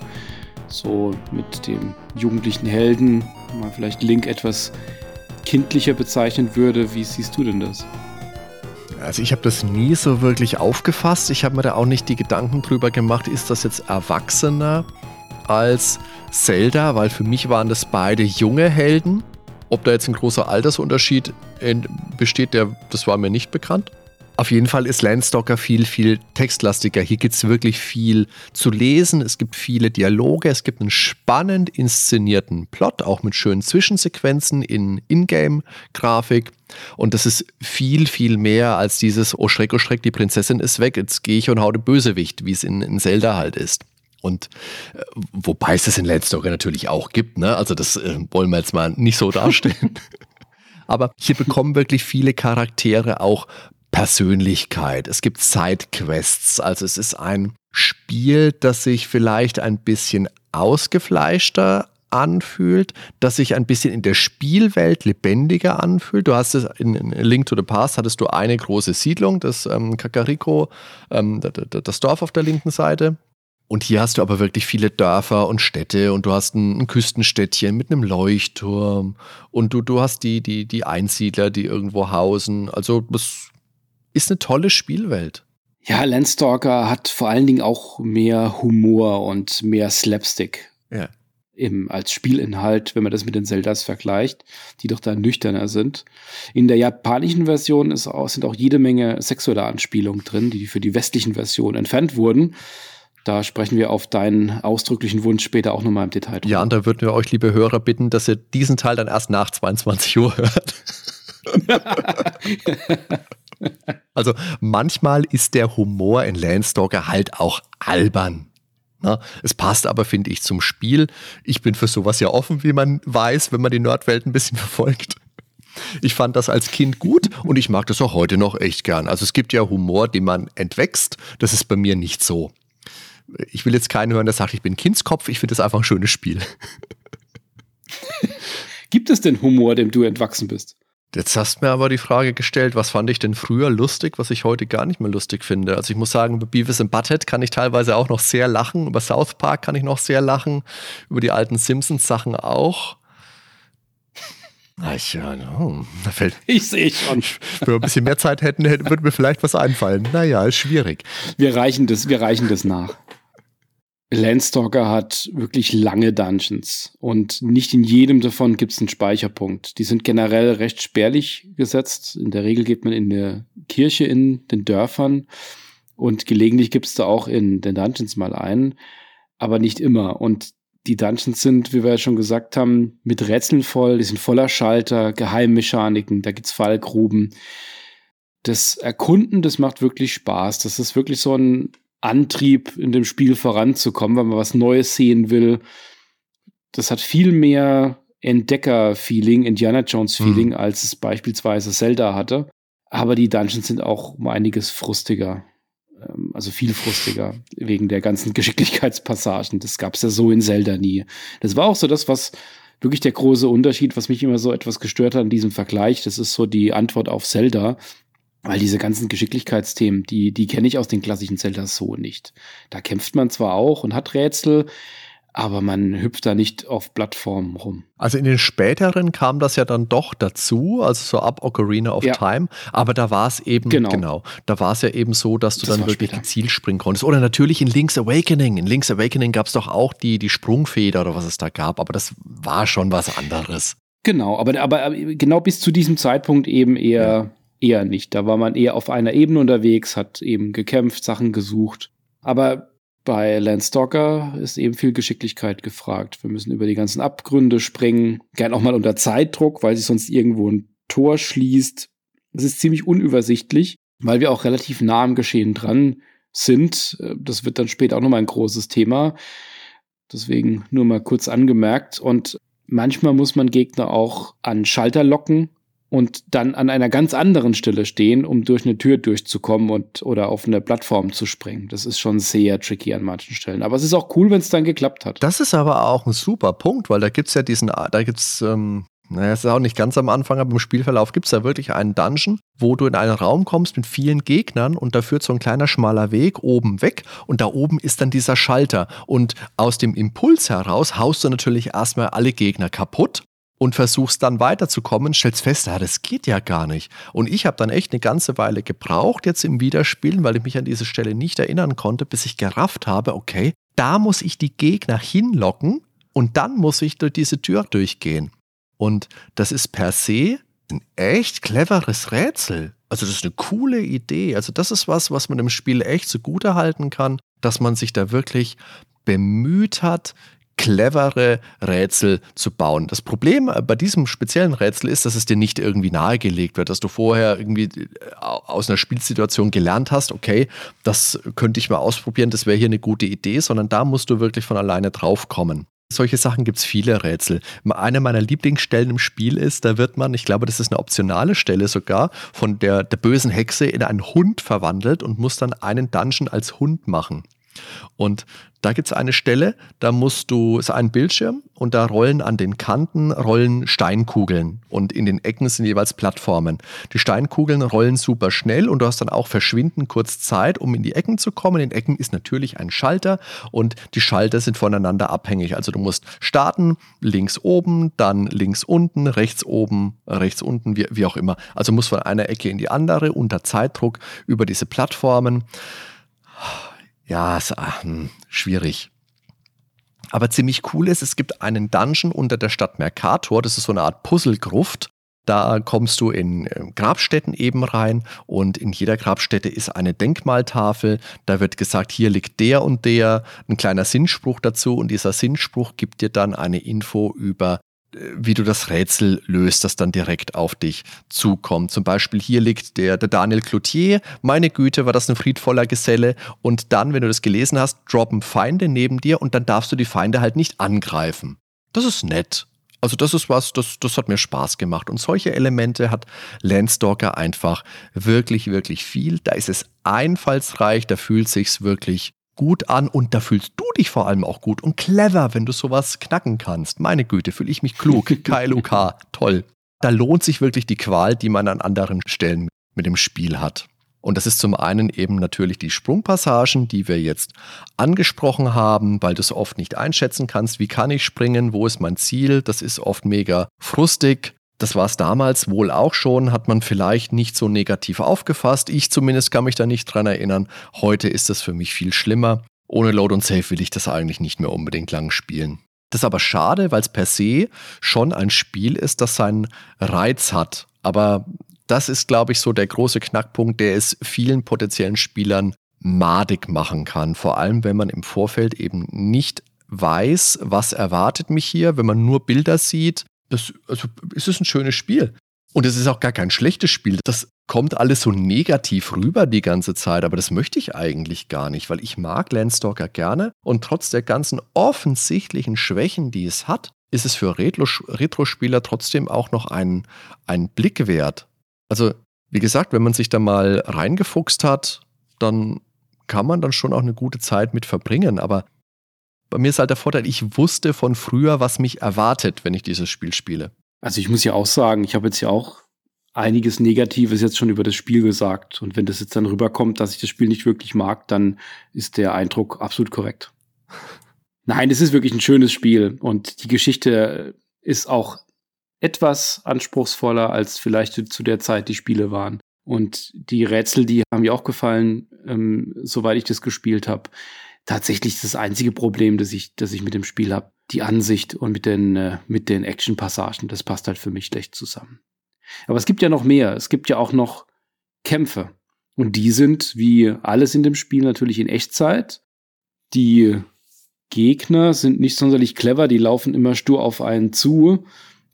Speaker 1: So mit dem jugendlichen Helden, man vielleicht Link etwas kindlicher bezeichnen würde. Wie siehst du denn das?
Speaker 2: Also ich habe das nie so wirklich aufgefasst. Ich habe mir da auch nicht die Gedanken drüber gemacht, ist das jetzt erwachsener als Zelda, weil für mich waren das beide junge Helden Ob da jetzt ein großer Altersunterschied besteht, der, das war mir nicht bekannt. Auf jeden Fall ist Landstalker viel, viel textlastiger. Hier gibt es wirklich viel zu lesen. Es gibt viele Dialoge. Es gibt einen spannend inszenierten Plot, auch mit schönen Zwischensequenzen in Ingame-Grafik. Und das ist viel, viel mehr als dieses, oh Schreck, oh Schreck, die Prinzessin ist weg, jetzt gehe ich und hau den Bösewicht, wie es in, in Zelda halt ist. Und äh, wobei es das in Landstalker natürlich auch gibt, ne? Also das äh, wollen wir jetzt mal nicht so darstellen. Aber hier bekommen wirklich viele Charaktere auch Persönlichkeit. Es gibt Sidequests. Also es ist ein Spiel, das sich vielleicht ein bisschen ausgefleischter anfühlt, das sich ein bisschen in der Spielwelt lebendiger anfühlt. Du hast es in, in Link to the Past hattest du eine große Siedlung, das ähm, Kakariko, ähm, das Dorf auf der linken Seite. Und hier hast du aber wirklich viele Dörfer und Städte und du hast ein, ein Küstenstädtchen mit einem Leuchtturm und du, du hast die, die, die Einsiedler, die irgendwo hausen. Also das ist eine tolle Spielwelt.
Speaker 1: Ja, Landstalker hat vor allen Dingen auch mehr Humor und mehr Slapstick.
Speaker 2: Ja.
Speaker 1: Eben als Spielinhalt, wenn man das mit den Zeldas vergleicht, die doch da nüchterner sind. In der japanischen Version auch, sind auch jede Menge sexuelle Anspielungen drin, die für die westlichen Versionen entfernt wurden. Da sprechen wir auf deinen ausdrücklichen Wunsch später auch nochmal im Detail
Speaker 2: drüber. Ja, und da würden wir euch, liebe Hörer, bitten, dass ihr diesen Teil dann erst nach 22 Uhr hört. also manchmal ist der Humor in Landstalker halt auch albern. Na, es passt aber, finde ich, zum Spiel. Ich bin für sowas ja offen, wie man weiß, wenn man die Nordwelt ein bisschen verfolgt. Ich fand das als Kind gut und ich mag das auch heute noch echt gern. Also es gibt ja Humor, den man entwächst. Das ist bei mir nicht so. Ich will jetzt keinen hören, der sagt, ich bin Kindskopf. Ich finde das einfach ein schönes Spiel.
Speaker 1: Gibt es denn Humor, dem du entwachsen bist?
Speaker 2: Jetzt hast du mir aber die Frage gestellt, was fand ich denn früher lustig, was ich heute gar nicht mehr lustig finde. Also ich muss sagen, über Beavis and Butthead kann ich teilweise auch noch sehr lachen, über South Park kann ich noch sehr lachen, über die alten Simpsons-Sachen auch. Ich, ja, no, da fällt,
Speaker 1: ich sehe schon.
Speaker 2: Wenn wir ein bisschen mehr Zeit hätten, würde mir vielleicht was einfallen. Naja, ist schwierig.
Speaker 1: Wir reichen das, wir reichen das nach. Landstalker hat wirklich lange Dungeons und nicht in jedem davon gibt es einen Speicherpunkt. Die sind generell recht spärlich gesetzt. In der Regel geht man in der Kirche in den Dörfern und gelegentlich gibt es da auch in den Dungeons mal einen, aber nicht immer. Und die Dungeons sind, wie wir ja schon gesagt haben, mit Rätseln voll, die sind voller Schalter, Geheimmechaniken, da gibt's Fallgruben. Das Erkunden, das macht wirklich Spaß. Das ist wirklich so ein Antrieb, in dem Spiel voranzukommen, weil man was Neues sehen will. Das hat viel mehr Entdecker-Feeling, Indiana Jones-Feeling, mhm. als es beispielsweise Zelda hatte. Aber die Dungeons sind auch um einiges frustiger. Ähm, also viel frustiger, wegen der ganzen Geschicklichkeitspassagen. Das gab es ja so in Zelda nie. Das war auch so das, was wirklich der große Unterschied, was mich immer so etwas gestört hat an diesem Vergleich. Das ist so die Antwort auf Zelda. Weil diese ganzen Geschicklichkeitsthemen, die, die kenne ich aus den klassischen Zelda so nicht. Da kämpft man zwar auch und hat Rätsel, aber man hüpft da nicht auf Plattformen rum.
Speaker 2: Also in den späteren kam das ja dann doch dazu, also so ab Ocarina of ja. Time, aber da war es eben, genau. genau, da war es ja eben so, dass du das dann wirklich später. gezielt springen konntest. Oder natürlich in Link's Awakening. In Link's Awakening gab es doch auch die, die Sprungfeder oder was es da gab, aber das war schon was anderes.
Speaker 1: Genau, aber, aber genau bis zu diesem Zeitpunkt eben eher. Ja eher nicht. Da war man eher auf einer Ebene unterwegs, hat eben gekämpft, Sachen gesucht. Aber bei Landstalker ist eben viel Geschicklichkeit gefragt. Wir müssen über die ganzen Abgründe springen, gern auch mal unter Zeitdruck, weil sich sonst irgendwo ein Tor schließt. Es ist ziemlich unübersichtlich, weil wir auch relativ nah am Geschehen dran sind. Das wird dann später auch nochmal ein großes Thema. Deswegen nur mal kurz angemerkt. Und manchmal muss man Gegner auch an Schalter locken, und dann an einer ganz anderen Stelle stehen, um durch eine Tür durchzukommen und oder auf eine Plattform zu springen. Das ist schon sehr tricky an manchen Stellen. Aber es ist auch cool, wenn es dann geklappt hat.
Speaker 2: Das ist aber auch ein super Punkt, weil da gibt es ja diesen, da gibt es, ähm, naja, es ist auch nicht ganz am Anfang, aber im Spielverlauf gibt es da wirklich einen Dungeon, wo du in einen Raum kommst mit vielen Gegnern und da führt so ein kleiner schmaler Weg oben weg und da oben ist dann dieser Schalter. Und aus dem Impuls heraus haust du natürlich erstmal alle Gegner kaputt und versuchst dann weiterzukommen, stellst fest, ja, das geht ja gar nicht. Und ich habe dann echt eine ganze Weile gebraucht jetzt im Wiederspielen, weil ich mich an diese Stelle nicht erinnern konnte, bis ich gerafft habe, okay, da muss ich die Gegner hinlocken und dann muss ich durch diese Tür durchgehen. Und das ist per se ein echt cleveres Rätsel. Also das ist eine coole Idee. Also das ist was, was man im Spiel echt zugute halten kann, dass man sich da wirklich bemüht hat, clevere Rätsel zu bauen. Das Problem bei diesem speziellen Rätsel ist, dass es dir nicht irgendwie nahegelegt wird, dass du vorher irgendwie äh, aus einer Spielsituation gelernt hast, okay, das könnte ich mal ausprobieren, das wäre hier eine gute Idee, sondern da musst du wirklich von alleine drauf kommen. Solche Sachen gibt es viele Rätsel. Eine meiner Lieblingsstellen im Spiel ist, da wird man, ich glaube, das ist eine optionale Stelle sogar, von der, der bösen Hexe in einen Hund verwandelt und muss dann einen Dungeon als Hund machen. Und da gibt es eine Stelle, da musst du, ist ein Bildschirm und da rollen an den Kanten rollen Steinkugeln und in den Ecken sind jeweils Plattformen. Die Steinkugeln rollen super schnell und du hast dann auch verschwinden kurz Zeit, um in die Ecken zu kommen. In den Ecken ist natürlich ein Schalter und die Schalter sind voneinander abhängig. Also du musst starten, links oben, dann links unten, rechts oben, rechts unten, wie, wie auch immer. Also musst von einer Ecke in die andere unter Zeitdruck über diese Plattformen ja, ist ach, hm, schwierig. Aber ziemlich cool ist, es gibt einen Dungeon unter der Stadt Mercator. Das ist so eine Art Puzzlegruft. Da kommst du in äh, Grabstätten eben rein und in jeder Grabstätte ist eine Denkmaltafel. Da wird gesagt, hier liegt der und der, ein kleiner Sinnspruch dazu und dieser Sinnspruch gibt dir dann eine Info über wie du das Rätsel löst, das dann direkt auf dich zukommt. Zum Beispiel hier liegt der, der Daniel Cloutier. Meine Güte, war das ein friedvoller Geselle. Und dann, wenn du das gelesen hast, droppen Feinde neben dir und dann darfst du die Feinde halt nicht angreifen. Das ist nett. Also das ist was, das, das hat mir Spaß gemacht. Und solche Elemente hat Landstalker einfach wirklich, wirklich viel. Da ist es einfallsreich, da fühlt sich's wirklich gut an und da fühlst du dich vor allem auch gut und clever, wenn du sowas knacken kannst. Meine Güte, fühle ich mich klug. KLUK, toll. Da lohnt sich wirklich die Qual, die man an anderen Stellen mit dem Spiel hat. Und das ist zum einen eben natürlich die Sprungpassagen, die wir jetzt angesprochen haben, weil du es oft nicht einschätzen kannst. Wie kann ich springen? Wo ist mein Ziel? Das ist oft mega frustig. Das war es damals wohl auch schon, hat man vielleicht nicht so negativ aufgefasst. Ich zumindest kann mich da nicht dran erinnern. Heute ist das für mich viel schlimmer. Ohne Load und Save will ich das eigentlich nicht mehr unbedingt lang spielen. Das ist aber schade, weil es per se schon ein Spiel ist, das seinen Reiz hat. Aber das ist, glaube ich, so der große Knackpunkt, der es vielen potenziellen Spielern madig machen kann. Vor allem, wenn man im Vorfeld eben nicht weiß, was erwartet mich hier, wenn man nur Bilder sieht, das, also es ist ein schönes Spiel. Und es ist auch gar kein schlechtes Spiel. Das kommt alles so negativ rüber die ganze Zeit, aber das möchte ich eigentlich gar nicht, weil ich mag Landstalker gerne und trotz der ganzen offensichtlichen Schwächen, die es hat, ist es für Retro-Spieler trotzdem auch noch ein, ein Blick wert. Also, wie gesagt, wenn man sich da mal reingefuchst hat, dann kann man dann schon auch eine gute Zeit mit verbringen, aber bei mir ist halt der Vorteil, ich wusste von früher, was mich erwartet, wenn ich dieses Spiel spiele.
Speaker 1: Also ich muss ja auch sagen, ich habe jetzt ja auch einiges Negatives jetzt schon über das Spiel gesagt. Und wenn das jetzt dann rüberkommt, dass ich das Spiel nicht wirklich mag, dann ist der Eindruck absolut korrekt. Nein, es ist wirklich ein schönes Spiel und die Geschichte ist auch etwas anspruchsvoller als vielleicht zu der Zeit die Spiele waren. Und die Rätsel, die haben mir auch gefallen, ähm, soweit ich das gespielt habe tatsächlich das einzige Problem, das ich, das ich mit dem Spiel habe. Die Ansicht und mit den, äh, mit den Action-Passagen, das passt halt für mich schlecht zusammen. Aber es gibt ja noch mehr. Es gibt ja auch noch Kämpfe. Und die sind, wie alles in dem Spiel, natürlich in Echtzeit. Die Gegner sind nicht sonderlich clever, die laufen immer stur auf einen zu,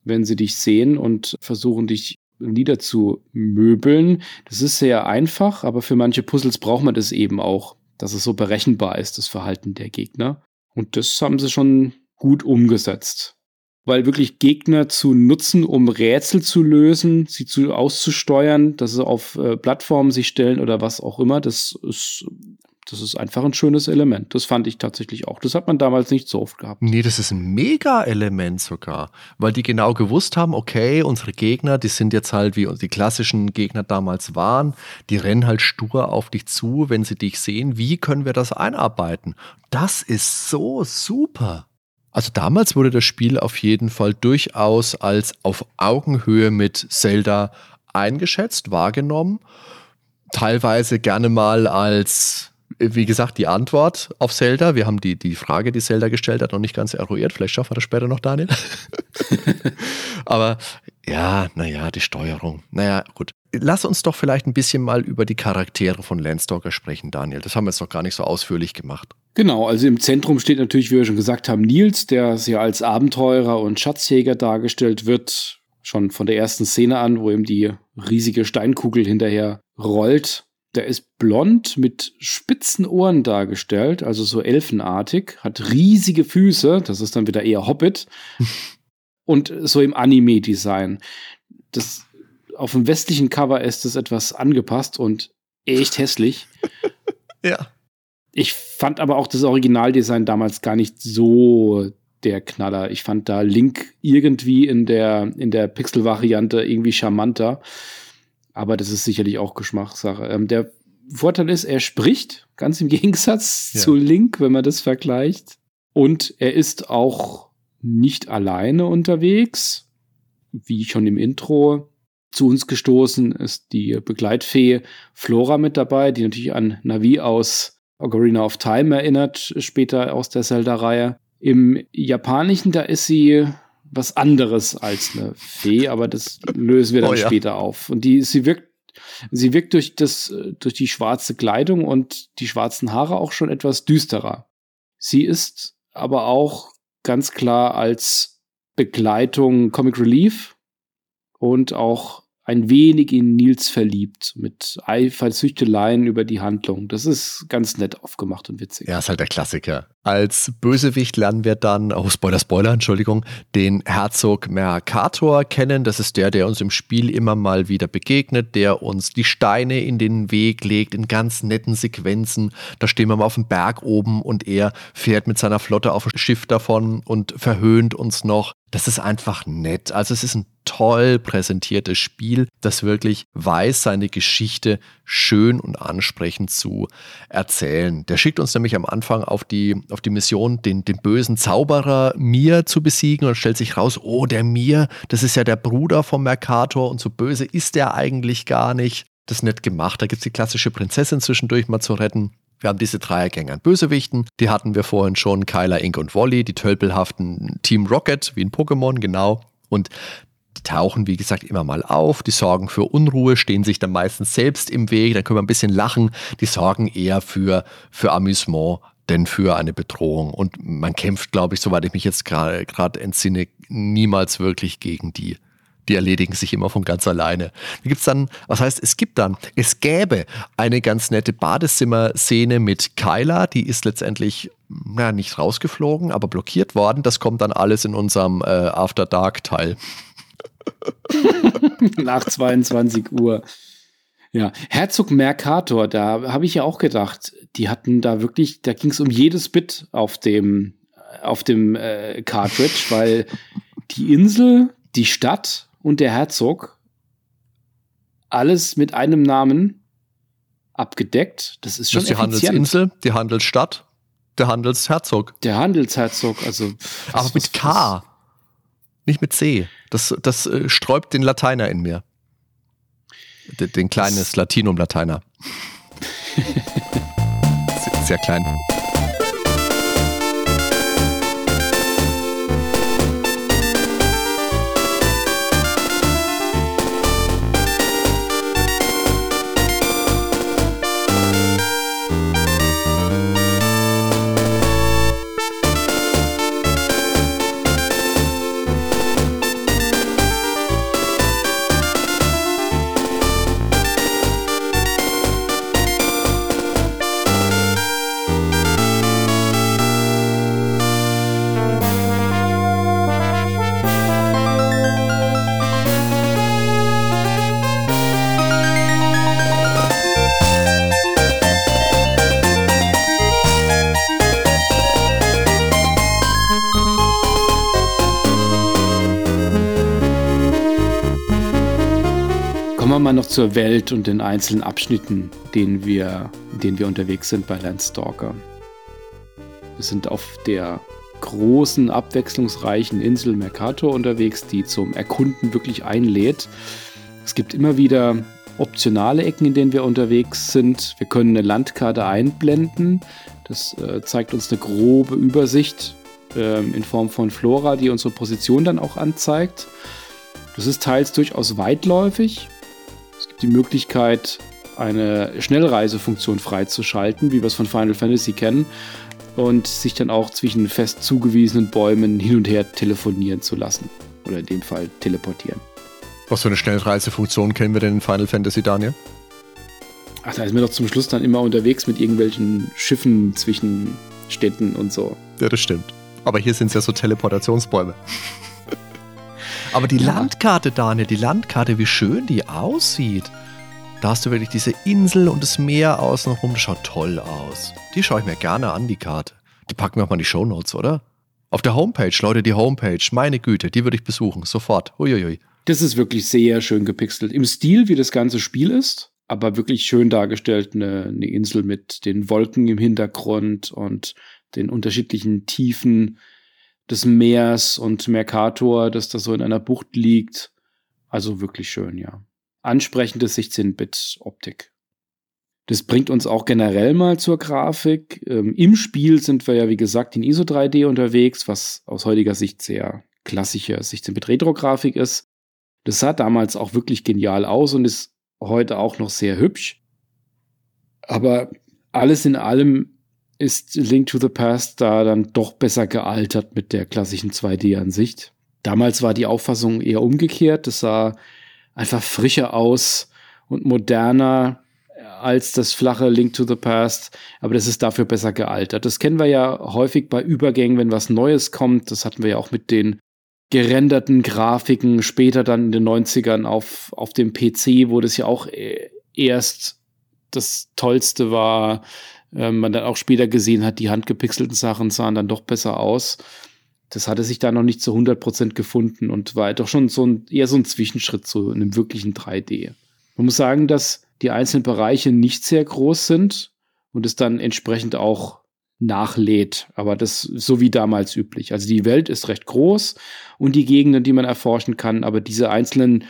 Speaker 1: wenn sie dich sehen und versuchen dich niederzumöbeln. Das ist sehr einfach, aber für manche Puzzles braucht man das eben auch dass es so berechenbar ist, das Verhalten der Gegner. Und das haben sie schon gut umgesetzt. Weil wirklich Gegner zu nutzen, um Rätsel zu lösen, sie zu auszusteuern, dass sie auf äh, Plattformen sich stellen oder was auch immer, das ist das ist einfach ein schönes Element. Das fand ich tatsächlich auch. Das hat man damals nicht so oft gehabt.
Speaker 2: Nee, das ist ein Mega-Element sogar. Weil die genau gewusst haben, okay, unsere Gegner, die sind jetzt halt wie die klassischen Gegner damals waren. Die rennen halt stur auf dich zu, wenn sie dich sehen. Wie können wir das einarbeiten? Das ist so super. Also damals wurde das Spiel auf jeden Fall durchaus als auf Augenhöhe mit Zelda eingeschätzt, wahrgenommen. Teilweise gerne mal als wie gesagt, die Antwort auf Zelda. Wir haben die, die Frage, die Zelda gestellt hat, noch nicht ganz eruiert. Vielleicht schaffen wir das später noch, Daniel. Aber ja, naja, die Steuerung. Naja, gut. Lass uns doch vielleicht ein bisschen mal über die Charaktere von Landstalker sprechen, Daniel. Das haben wir jetzt noch gar nicht so ausführlich gemacht.
Speaker 1: Genau, also im Zentrum steht natürlich, wie wir schon gesagt haben, Nils, der ja als Abenteurer und Schatzjäger dargestellt wird. Schon von der ersten Szene an, wo ihm die riesige Steinkugel hinterher rollt. Der ist blond mit spitzen Ohren dargestellt, also so elfenartig, hat riesige Füße, das ist dann wieder eher Hobbit. und so im Anime-Design. Das auf dem westlichen Cover ist es etwas angepasst und echt hässlich.
Speaker 2: ja.
Speaker 1: Ich fand aber auch das Originaldesign damals gar nicht so der Knaller. Ich fand da Link irgendwie in der, in der Pixel-Variante irgendwie charmanter. Aber das ist sicherlich auch Geschmackssache. Ähm, der Vorteil ist, er spricht, ganz im Gegensatz ja. zu Link, wenn man das vergleicht. Und er ist auch nicht alleine unterwegs. Wie schon im Intro zu uns gestoßen ist die Begleitfee Flora mit dabei, die natürlich an Navi aus Ocarina of Time erinnert, später aus der Zelda-Reihe. Im Japanischen, da ist sie was anderes als eine Fee, aber das lösen wir dann oh, ja. später auf. Und die, sie wirkt, sie wirkt durch das, durch die schwarze Kleidung und die schwarzen Haare auch schon etwas düsterer. Sie ist aber auch ganz klar als Begleitung Comic Relief und auch ein wenig in Nils verliebt, mit Eifersüchteleien über die Handlung. Das ist ganz nett aufgemacht und witzig.
Speaker 2: Ja, ist halt der Klassiker. Als Bösewicht lernen wir dann, oh Spoiler, Spoiler, Entschuldigung, den Herzog Mercator kennen. Das ist der, der uns im Spiel immer mal wieder begegnet, der uns die Steine in den Weg legt, in ganz netten Sequenzen. Da stehen wir mal auf dem Berg oben und er fährt mit seiner Flotte auf ein Schiff davon und verhöhnt uns noch. Das ist einfach nett. Also es ist ein toll präsentiertes Spiel, das wirklich weiß, seine Geschichte schön und ansprechend zu erzählen. Der schickt uns nämlich am Anfang auf die, die Mission, den, den bösen Zauberer Mir zu besiegen und stellt sich raus, oh, der Mir, das ist ja der Bruder vom Mercator und so böse ist der eigentlich gar nicht. Das ist nett gemacht. Da gibt es die klassische Prinzessin zwischendurch mal zu retten. Wir haben diese Dreiergänge an Bösewichten. Die hatten wir vorhin schon. Kyler, Ink und Wally, die tölpelhaften Team Rocket, wie in Pokémon, genau. Und die tauchen, wie gesagt, immer mal auf. Die sorgen für Unruhe, stehen sich dann meistens selbst im Weg. Dann können wir ein bisschen lachen. Die sorgen eher für, für Amüsement denn für eine Bedrohung. Und man kämpft, glaube ich, soweit ich mich jetzt gerade entsinne, niemals wirklich gegen die die erledigen sich immer von ganz alleine. Da gibt es dann, was heißt, es gibt dann, es gäbe eine ganz nette Badezimmer-Szene mit Kyla, die ist letztendlich ja, nicht rausgeflogen, aber blockiert worden. Das kommt dann alles in unserem äh, After Dark-Teil.
Speaker 1: Nach 22 Uhr. Ja, Herzog Mercator, da habe ich ja auch gedacht, die hatten da wirklich, da ging es um jedes Bit auf dem, auf dem äh, Cartridge, weil die Insel, die Stadt und der Herzog. Alles mit einem Namen abgedeckt. Das ist schon das ist
Speaker 2: die effizient. Handelsinsel, die Handelsstadt, der Handelsherzog.
Speaker 1: Der Handelsherzog, also.
Speaker 2: Was, Aber mit was, K, was? nicht mit C. Das, das äh, sträubt den Lateiner in mir. Den, den kleines Latinum Lateiner. sehr klein.
Speaker 1: Mal noch zur Welt und den einzelnen Abschnitten, denen wir, denen wir unterwegs sind bei Landstalker. Wir sind auf der großen, abwechslungsreichen Insel Mercator unterwegs, die zum Erkunden wirklich einlädt. Es gibt immer wieder optionale Ecken, in denen wir unterwegs sind. Wir können eine Landkarte einblenden. Das äh, zeigt uns eine grobe Übersicht äh, in Form von Flora, die unsere Position dann auch anzeigt. Das ist teils durchaus weitläufig. Die Möglichkeit, eine Schnellreisefunktion freizuschalten, wie wir es von Final Fantasy kennen, und sich dann auch zwischen fest zugewiesenen Bäumen hin und her telefonieren zu lassen. Oder in dem Fall teleportieren.
Speaker 2: Was für eine Schnellreisefunktion kennen wir denn in Final Fantasy, Daniel?
Speaker 1: Ach, da ist mir doch zum Schluss dann immer unterwegs mit irgendwelchen Schiffen zwischen Städten und so.
Speaker 2: Ja, das stimmt. Aber hier sind es ja so Teleportationsbäume. Aber die ja. Landkarte, Daniel, die Landkarte, wie schön die aussieht. Da hast du wirklich diese Insel und das Meer außenrum. Das schaut toll aus. Die schaue ich mir gerne an, die Karte. Die packen wir auch mal in die Shownotes, oder? Auf der Homepage, Leute, die Homepage, meine Güte, die würde ich besuchen, sofort. Uiuiui.
Speaker 1: Das ist wirklich sehr schön gepixelt. Im Stil, wie das ganze Spiel ist, aber wirklich schön dargestellt. Eine, eine Insel mit den Wolken im Hintergrund und den unterschiedlichen Tiefen des Meers und Mercator, das da so in einer Bucht liegt. Also wirklich schön, ja ansprechende 16-Bit-Optik. Das bringt uns auch generell mal zur Grafik. Ähm, Im Spiel sind wir ja, wie gesagt, in ISO 3D unterwegs, was aus heutiger Sicht sehr klassische 16-Bit-Retro-Grafik ist. Das sah damals auch wirklich genial aus und ist heute auch noch sehr hübsch. Aber alles in allem ist Link to the Past da dann doch besser gealtert mit der klassischen 2D-Ansicht. Damals war die Auffassung eher umgekehrt. Das sah einfach frischer aus und moderner als das flache Link to the Past, aber das ist dafür besser gealtert. Das kennen wir ja häufig bei Übergängen, wenn was Neues kommt. Das hatten wir ja auch mit den gerenderten Grafiken später dann in den 90ern auf, auf dem PC, wo das ja auch e-, erst das Tollste war. Ähm, man dann auch später gesehen hat, die handgepixelten Sachen sahen dann doch besser aus das hatte sich da noch nicht zu 100% gefunden und war doch schon so ein, eher so ein Zwischenschritt zu einem wirklichen 3D. Man muss sagen, dass die einzelnen Bereiche nicht sehr groß sind und es dann entsprechend auch nachlädt, aber das so wie damals üblich. Also die Welt ist recht groß und die Gegenden, die man erforschen kann, aber diese einzelnen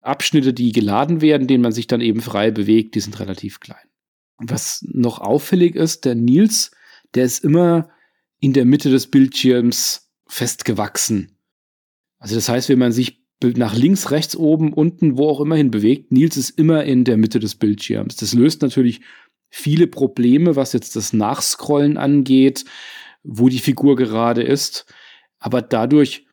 Speaker 1: Abschnitte, die geladen werden, denen man sich dann eben frei bewegt, die sind relativ klein. Was noch auffällig ist, der Nils, der ist immer in der Mitte des Bildschirms festgewachsen. Also das heißt, wenn man sich nach links, rechts, oben, unten, wo auch immer hin bewegt, Nils ist immer in der Mitte des Bildschirms. Das löst natürlich viele Probleme, was jetzt das Nachscrollen angeht, wo die Figur gerade ist. Aber dadurch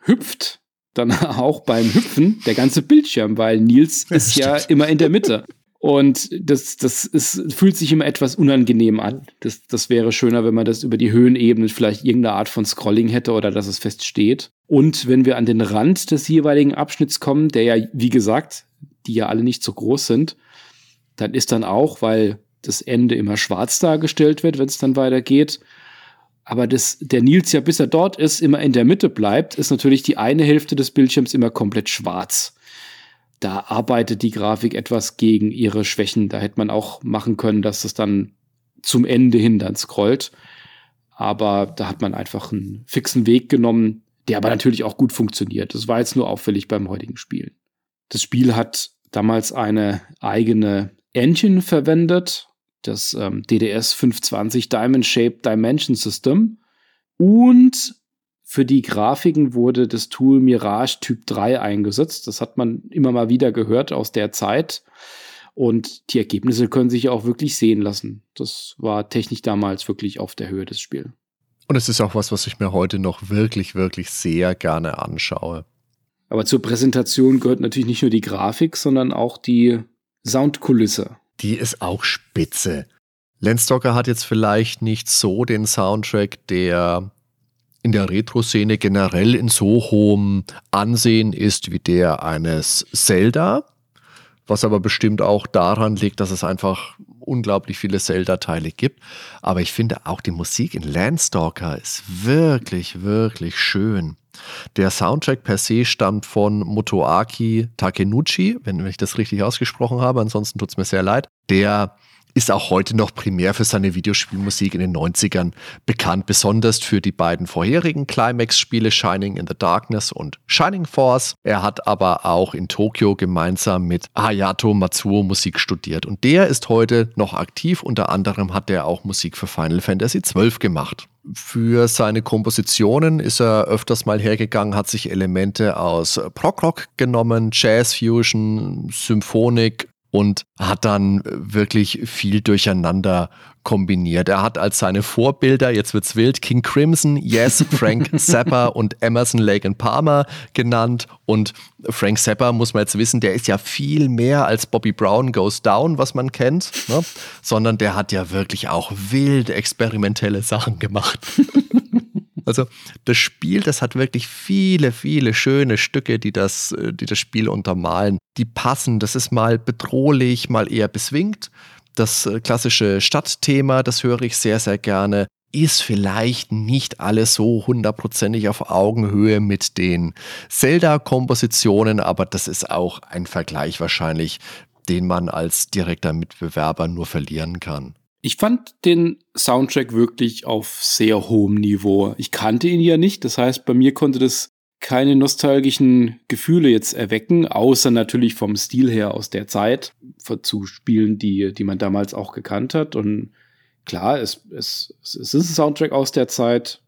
Speaker 1: hüpft dann auch beim Hüpfen der ganze Bildschirm, weil Nils ist ja immer in der Mitte. Und das, das ist, fühlt sich immer etwas unangenehm an. Das, das wäre schöner, wenn man das über die Höhenebene vielleicht irgendeine Art von Scrolling hätte oder dass es fest steht. Und wenn wir an den Rand des jeweiligen Abschnitts kommen, der ja, wie gesagt, die ja alle nicht so groß sind, dann ist dann auch, weil das Ende immer schwarz dargestellt wird, wenn es dann weitergeht, aber das, der Nils ja, bis er dort ist, immer in der Mitte bleibt, ist natürlich die eine Hälfte des Bildschirms immer komplett schwarz da arbeitet die Grafik etwas gegen ihre Schwächen. Da hätte man auch machen können, dass es dann zum Ende hin dann scrollt. Aber da hat man einfach einen fixen Weg genommen, der aber natürlich auch gut funktioniert. Das war jetzt nur auffällig beim heutigen Spiel. Das Spiel hat damals eine eigene Engine verwendet, das ähm, DDS 520 Diamond Shape Dimension System. Und für die Grafiken wurde das Tool Mirage Typ 3 eingesetzt. Das hat man immer mal wieder gehört aus der Zeit. Und die Ergebnisse können sich auch wirklich sehen lassen. Das war technisch damals wirklich auf der Höhe des Spiels.
Speaker 2: Und es ist auch was, was ich mir heute noch wirklich, wirklich sehr gerne anschaue.
Speaker 1: Aber zur Präsentation gehört natürlich nicht nur die Grafik, sondern auch die Soundkulisse.
Speaker 2: Die ist auch spitze. Landstalker hat jetzt vielleicht nicht so den Soundtrack, der in der Retro-Szene generell in so hohem Ansehen ist wie der eines Zelda, was aber bestimmt auch daran liegt, dass es einfach unglaublich viele Zelda-Teile gibt. Aber ich finde auch die Musik in Landstalker ist wirklich, wirklich schön. Der Soundtrack per se stammt von Motoaki Takenuchi, wenn ich das richtig ausgesprochen habe, ansonsten tut es mir sehr leid. Der ist auch heute noch primär für seine Videospielmusik in den 90ern bekannt, besonders für die beiden vorherigen Climax-Spiele Shining in the Darkness und Shining Force. Er hat aber auch in Tokio gemeinsam mit Hayato Matsuo Musik studiert und der ist heute noch aktiv. Unter anderem hat er auch Musik für Final Fantasy XII gemacht. Für seine Kompositionen ist er öfters mal hergegangen, hat sich Elemente aus Prog-Rock genommen, Jazz Fusion, Symphonik, und hat dann wirklich viel durcheinander kombiniert. Er hat als seine Vorbilder, jetzt wird's wild, King Crimson, Yes, Frank Zappa und Emerson Lake and Palmer genannt. Und Frank Zappa, muss man jetzt wissen, der ist ja viel mehr als Bobby Brown Goes Down, was man kennt, ne? sondern der hat ja wirklich auch wild experimentelle Sachen gemacht. Also das Spiel, das hat wirklich viele, viele schöne Stücke, die das, äh, die das Spiel untermalen. Die passen, das ist mal bedrohlich, mal eher beswingt. Das äh, klassische Stadtthema, das höre ich sehr, sehr gerne ist vielleicht nicht alles so hundertprozentig auf Augenhöhe mit den Zelda-Kompositionen, aber das ist auch ein Vergleich wahrscheinlich, den man als direkter Mitbewerber nur verlieren kann.
Speaker 1: Ich fand den Soundtrack wirklich auf sehr hohem Niveau. Ich kannte ihn ja nicht, das heißt, bei mir konnte das keine nostalgischen Gefühle jetzt erwecken, außer natürlich vom Stil her aus der Zeit zu Spielen, die, die man damals auch gekannt hat. Und klar, es, es, es ist ein Soundtrack aus der Zeit,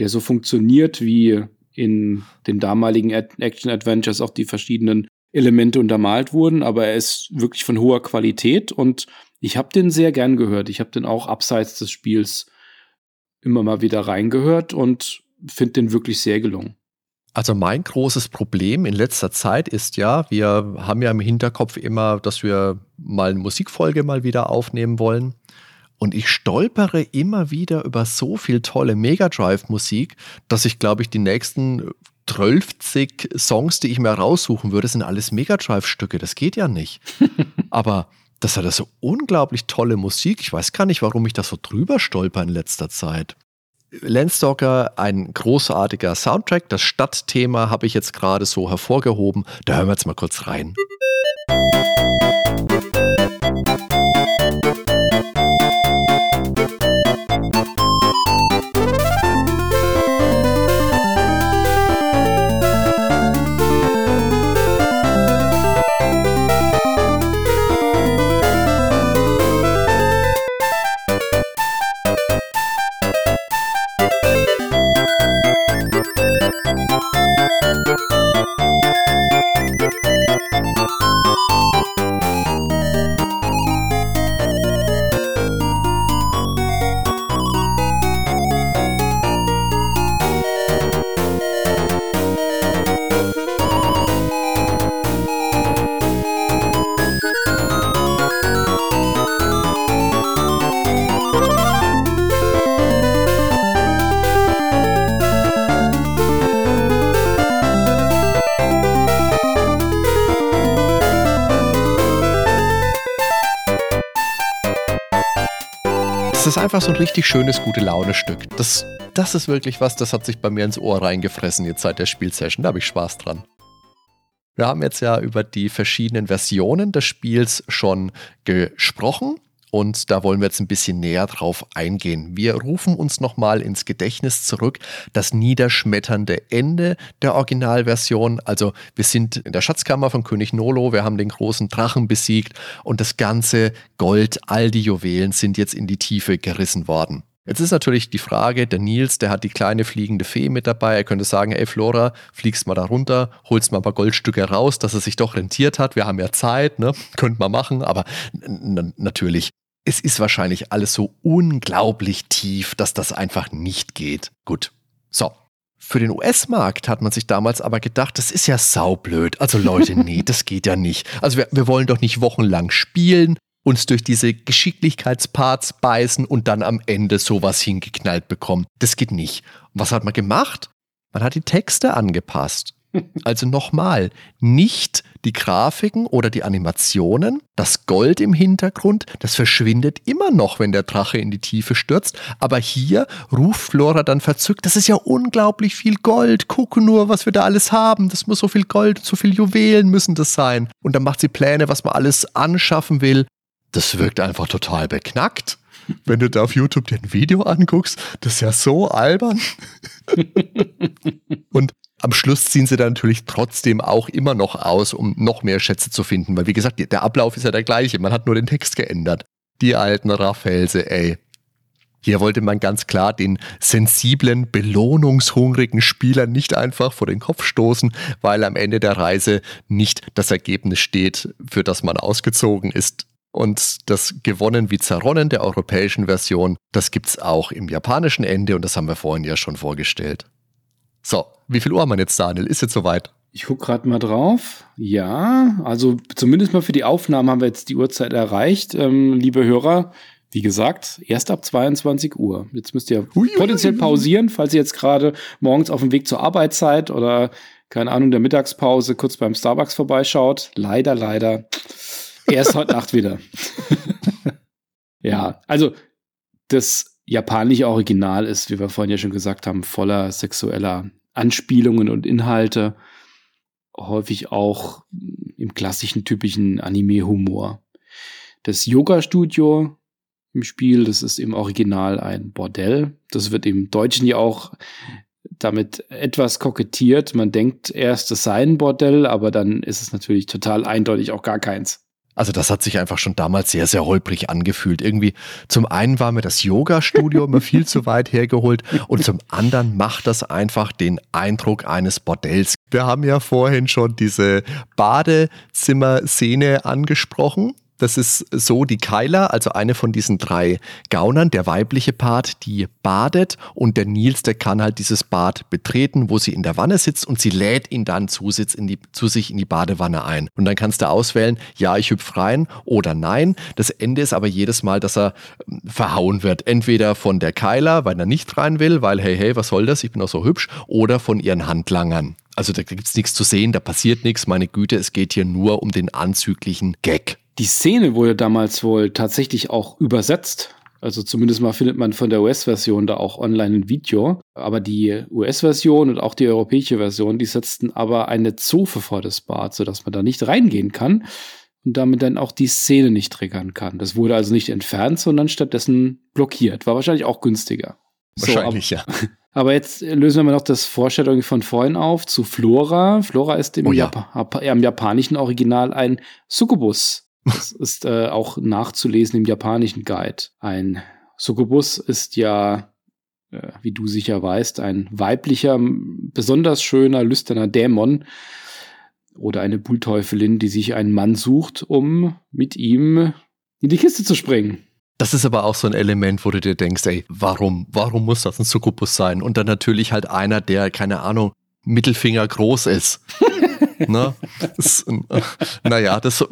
Speaker 1: der so funktioniert, wie in den damaligen Action-Adventures auch die verschiedenen Elemente untermalt wurden, aber er ist wirklich von hoher Qualität und ich habe den sehr gern gehört. Ich habe den auch abseits des Spiels immer mal wieder reingehört und finde den wirklich sehr gelungen.
Speaker 2: Also mein großes Problem in letzter Zeit ist ja, wir haben ja im Hinterkopf immer, dass wir mal eine Musikfolge mal wieder aufnehmen wollen. Und ich stolpere immer wieder über so viel tolle Mega Drive Musik, dass ich glaube ich die nächsten 12 Songs, die ich mir raussuchen würde, sind alles Mega Drive Stücke. Das geht ja nicht. Aber das hat so unglaublich tolle Musik. Ich weiß gar nicht, warum ich da so drüber stolper in letzter Zeit. Landstalker, ein großartiger Soundtrack. Das Stadtthema habe ich jetzt gerade so hervorgehoben. Da hören wir jetzt mal kurz rein. Ist einfach so ein richtig schönes, gute Laune-Stück. Das, das ist wirklich was, das hat sich bei mir ins Ohr reingefressen jetzt seit der Spielsession. Da habe ich Spaß dran. Wir haben jetzt ja über die verschiedenen Versionen des Spiels schon gesprochen. Und da wollen wir jetzt ein bisschen näher drauf eingehen. Wir rufen uns nochmal ins Gedächtnis zurück das niederschmetternde Ende der Originalversion. Also wir sind in der Schatzkammer von König Nolo, wir haben den großen Drachen besiegt und das ganze Gold, all die Juwelen sind jetzt in die Tiefe gerissen worden. Jetzt ist natürlich die Frage, der Nils, der hat die kleine fliegende Fee mit dabei. Er könnte sagen, ey Flora, fliegst mal da runter, holst mal ein paar Goldstücke raus, dass es sich doch rentiert hat. Wir haben ja Zeit, ne? Könnte man machen, aber natürlich es ist wahrscheinlich alles so unglaublich tief, dass das einfach nicht geht. Gut. So. Für den US-Markt hat man sich damals aber gedacht, das ist ja saublöd. Also Leute, nee, das geht ja nicht. Also wir, wir wollen doch nicht wochenlang spielen, uns durch diese Geschicklichkeitsparts beißen und dann am Ende sowas hingeknallt bekommen. Das geht nicht. Und was hat man gemacht? Man hat die Texte angepasst. Also nochmal, nicht die Grafiken oder die Animationen, das Gold im Hintergrund, das verschwindet immer noch, wenn der Drache in die Tiefe stürzt. Aber hier ruft Flora dann verzückt, das ist ja unglaublich viel Gold. Guck nur, was wir da alles haben. Das muss so viel Gold, so viel Juwelen müssen das sein. Und dann macht sie Pläne, was man alles anschaffen will. Das wirkt einfach total beknackt. Wenn du da auf YouTube dir ein Video anguckst, das ist ja so albern. und am Schluss ziehen sie dann natürlich trotzdem auch immer noch aus, um noch mehr Schätze zu finden. Weil, wie gesagt, der Ablauf ist ja der gleiche. Man hat nur den Text geändert. Die alten Raffelse, ey. Hier wollte man ganz klar den sensiblen, belohnungshungrigen Spieler nicht einfach vor den Kopf stoßen, weil am Ende der Reise nicht das Ergebnis steht, für das man ausgezogen ist. Und das Gewonnen wie Zerronnen der europäischen Version, das gibt's auch im japanischen Ende und das haben wir vorhin ja schon vorgestellt. So, wie viel Uhr haben wir jetzt, Daniel? Ist jetzt soweit?
Speaker 1: Ich gucke gerade mal drauf. Ja, also zumindest mal für die Aufnahmen haben wir jetzt die Uhrzeit erreicht. Ähm, liebe Hörer, wie gesagt, erst ab 22 Uhr. Jetzt müsst ihr Ui, potenziell pausieren, falls ihr jetzt gerade morgens auf dem Weg zur Arbeit seid oder keine Ahnung, der Mittagspause kurz beim Starbucks vorbeischaut. Leider, leider. Erst heute Nacht wieder. ja, also das japanische Original ist, wie wir vorhin ja schon gesagt haben, voller sexueller Anspielungen und Inhalte. Häufig auch im klassischen, typischen Anime-Humor. Das Yoga-Studio im Spiel. Das ist im Original ein Bordell. Das wird im Deutschen ja auch damit etwas kokettiert. Man denkt erst, es sei ein Bordell, aber dann ist es natürlich total eindeutig auch gar keins.
Speaker 2: Also das hat sich einfach schon damals sehr, sehr holprig angefühlt. Irgendwie zum einen war mir das Yoga-Studio immer viel zu weit hergeholt und zum anderen macht das einfach den Eindruck eines Bordells. Wir haben ja vorhin schon diese Badezimmer-Szene angesprochen. Das ist so die Kyla, also eine von diesen drei Gaunern, der weibliche Part, die badet und der Nils, der kann halt dieses Bad betreten, wo sie in der Wanne sitzt und sie lädt ihn dann zu, die, zu sich in die Badewanne ein. Und dann kannst du auswählen, ja, ich hüpf rein oder nein. Das Ende ist aber jedes Mal, dass er ähm, verhauen wird. Entweder von der Kyla, weil er nicht rein will, weil hey, hey, was soll das, ich bin auch so hübsch, oder von ihren Handlangern. Also da gibt es nichts zu sehen, da passiert nichts, meine Güte, es geht hier nur um den anzüglichen Gag.
Speaker 1: Die Szene wurde damals wohl tatsächlich auch übersetzt. Also zumindest mal findet man von der US-Version da auch online ein Video. Aber die US-Version und auch die europäische Version, die setzten aber eine Zofe vor das Bad, sodass man da nicht reingehen kann und damit dann auch die Szene nicht triggern kann. Das wurde also nicht entfernt, sondern stattdessen blockiert. War wahrscheinlich auch günstiger.
Speaker 2: Wahrscheinlich,
Speaker 1: so,
Speaker 2: ja.
Speaker 1: Aber jetzt lösen wir noch das Vorstellung von vorhin auf zu Flora. Flora ist im, oh ja. Jap im japanischen Original ein Succubus. Das ist äh, auch nachzulesen im japanischen Guide. Ein Succubus ist ja, äh, wie du sicher weißt, ein weiblicher, besonders schöner, lüsterner Dämon oder eine Bullteufelin, die sich einen Mann sucht, um mit ihm in die Kiste zu springen.
Speaker 2: Das ist aber auch so ein Element, wo du dir denkst, ey, warum, warum muss das ein Succubus sein? Und dann natürlich halt einer, der, keine Ahnung, Mittelfinger groß ist. ne? Das, naja, das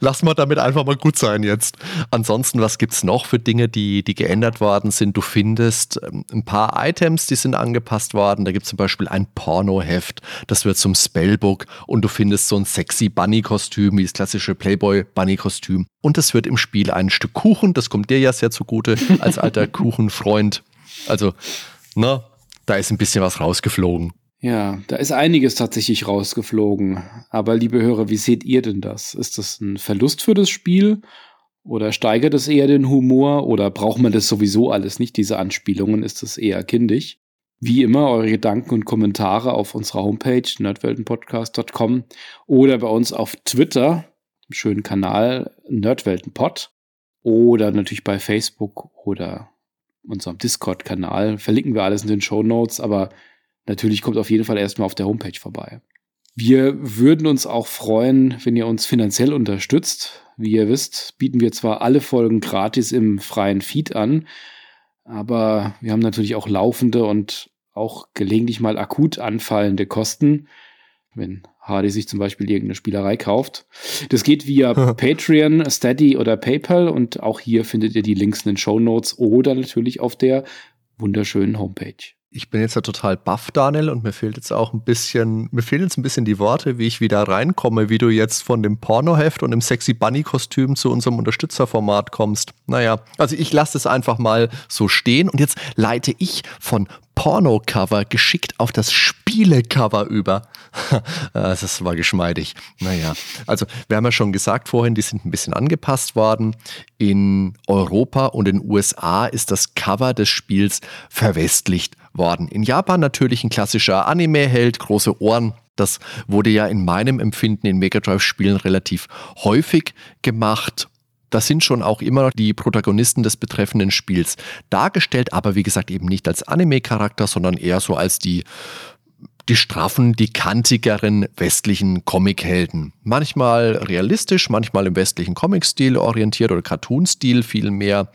Speaker 2: lassen wir damit einfach mal gut sein jetzt. Ansonsten, was gibt es noch für Dinge, die, die geändert worden sind? Du findest ähm, ein paar Items, die sind angepasst worden. Da gibt es zum Beispiel ein Pornoheft, das wird zum Spellbook und du findest so ein sexy Bunny-Kostüm, wie das klassische Playboy-Bunny-Kostüm. Und es wird im Spiel ein Stück Kuchen, das kommt dir ja sehr zugute als alter Kuchenfreund. Also, ne, da ist ein bisschen was rausgeflogen.
Speaker 1: Ja, da ist einiges tatsächlich rausgeflogen. Aber liebe Hörer, wie seht ihr denn das? Ist das ein Verlust für das Spiel? Oder steigert es eher den Humor? Oder braucht man das sowieso alles nicht, diese Anspielungen? Ist das eher kindisch? Wie immer, eure Gedanken und Kommentare auf unserer Homepage nerdweltenpodcast.com oder bei uns auf Twitter, im schönen Kanal Nerdweltenpod oder natürlich bei Facebook oder unserem Discord-Kanal. Verlinken wir alles in den Show Notes, aber natürlich kommt auf jeden Fall erstmal auf der Homepage vorbei. Wir würden uns auch freuen, wenn ihr uns finanziell unterstützt. Wie ihr wisst, bieten wir zwar alle Folgen gratis im freien Feed an, aber wir haben natürlich auch laufende und auch gelegentlich mal akut anfallende Kosten, wenn Hardy sich zum Beispiel irgendeine Spielerei kauft. Das geht via Patreon, Steady oder PayPal und auch hier findet ihr die Links in den Show Notes oder natürlich auf der wunderschönen Homepage
Speaker 2: ich bin jetzt ja total baff, Daniel, und mir fehlt jetzt auch ein bisschen, mir fehlen jetzt ein bisschen die Worte, wie ich wieder reinkomme, wie du jetzt von dem Pornoheft und dem Sexy Bunny-Kostüm zu unserem Unterstützerformat kommst. Naja, also ich lasse es einfach mal so stehen und jetzt leite ich von Porno-Cover geschickt auf das Spiele-Cover über. das war geschmeidig. Naja, also wir haben ja schon gesagt vorhin, die sind ein bisschen angepasst worden. In Europa und in den USA ist das Cover des Spiels verwestlicht worden. In Japan natürlich ein klassischer Anime-Held, große Ohren. Das wurde ja in meinem Empfinden in Mega Drive-Spielen relativ häufig gemacht. Das sind schon auch immer die Protagonisten des betreffenden Spiels dargestellt, aber wie gesagt eben nicht als Anime-Charakter, sondern eher so als die die straffen, die kantigeren westlichen Comichelden. Manchmal realistisch, manchmal im westlichen Comic-Stil orientiert oder Cartoon-Stil vielmehr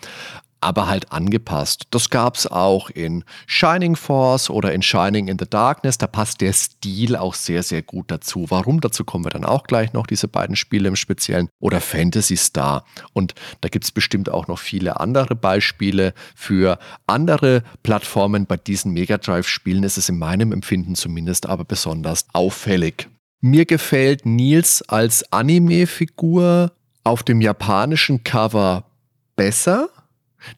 Speaker 2: aber halt angepasst. Das gab es auch in Shining Force oder in Shining in the Darkness. Da passt der Stil auch sehr, sehr gut dazu. Warum? Dazu kommen wir dann auch gleich noch, diese beiden Spiele im Speziellen. Oder Fantasy Star. Und da gibt es bestimmt auch noch viele andere Beispiele für andere Plattformen. Bei diesen Mega Drive-Spielen ist es in meinem Empfinden zumindest aber besonders auffällig. Mir gefällt Nils als Anime-Figur auf dem japanischen Cover besser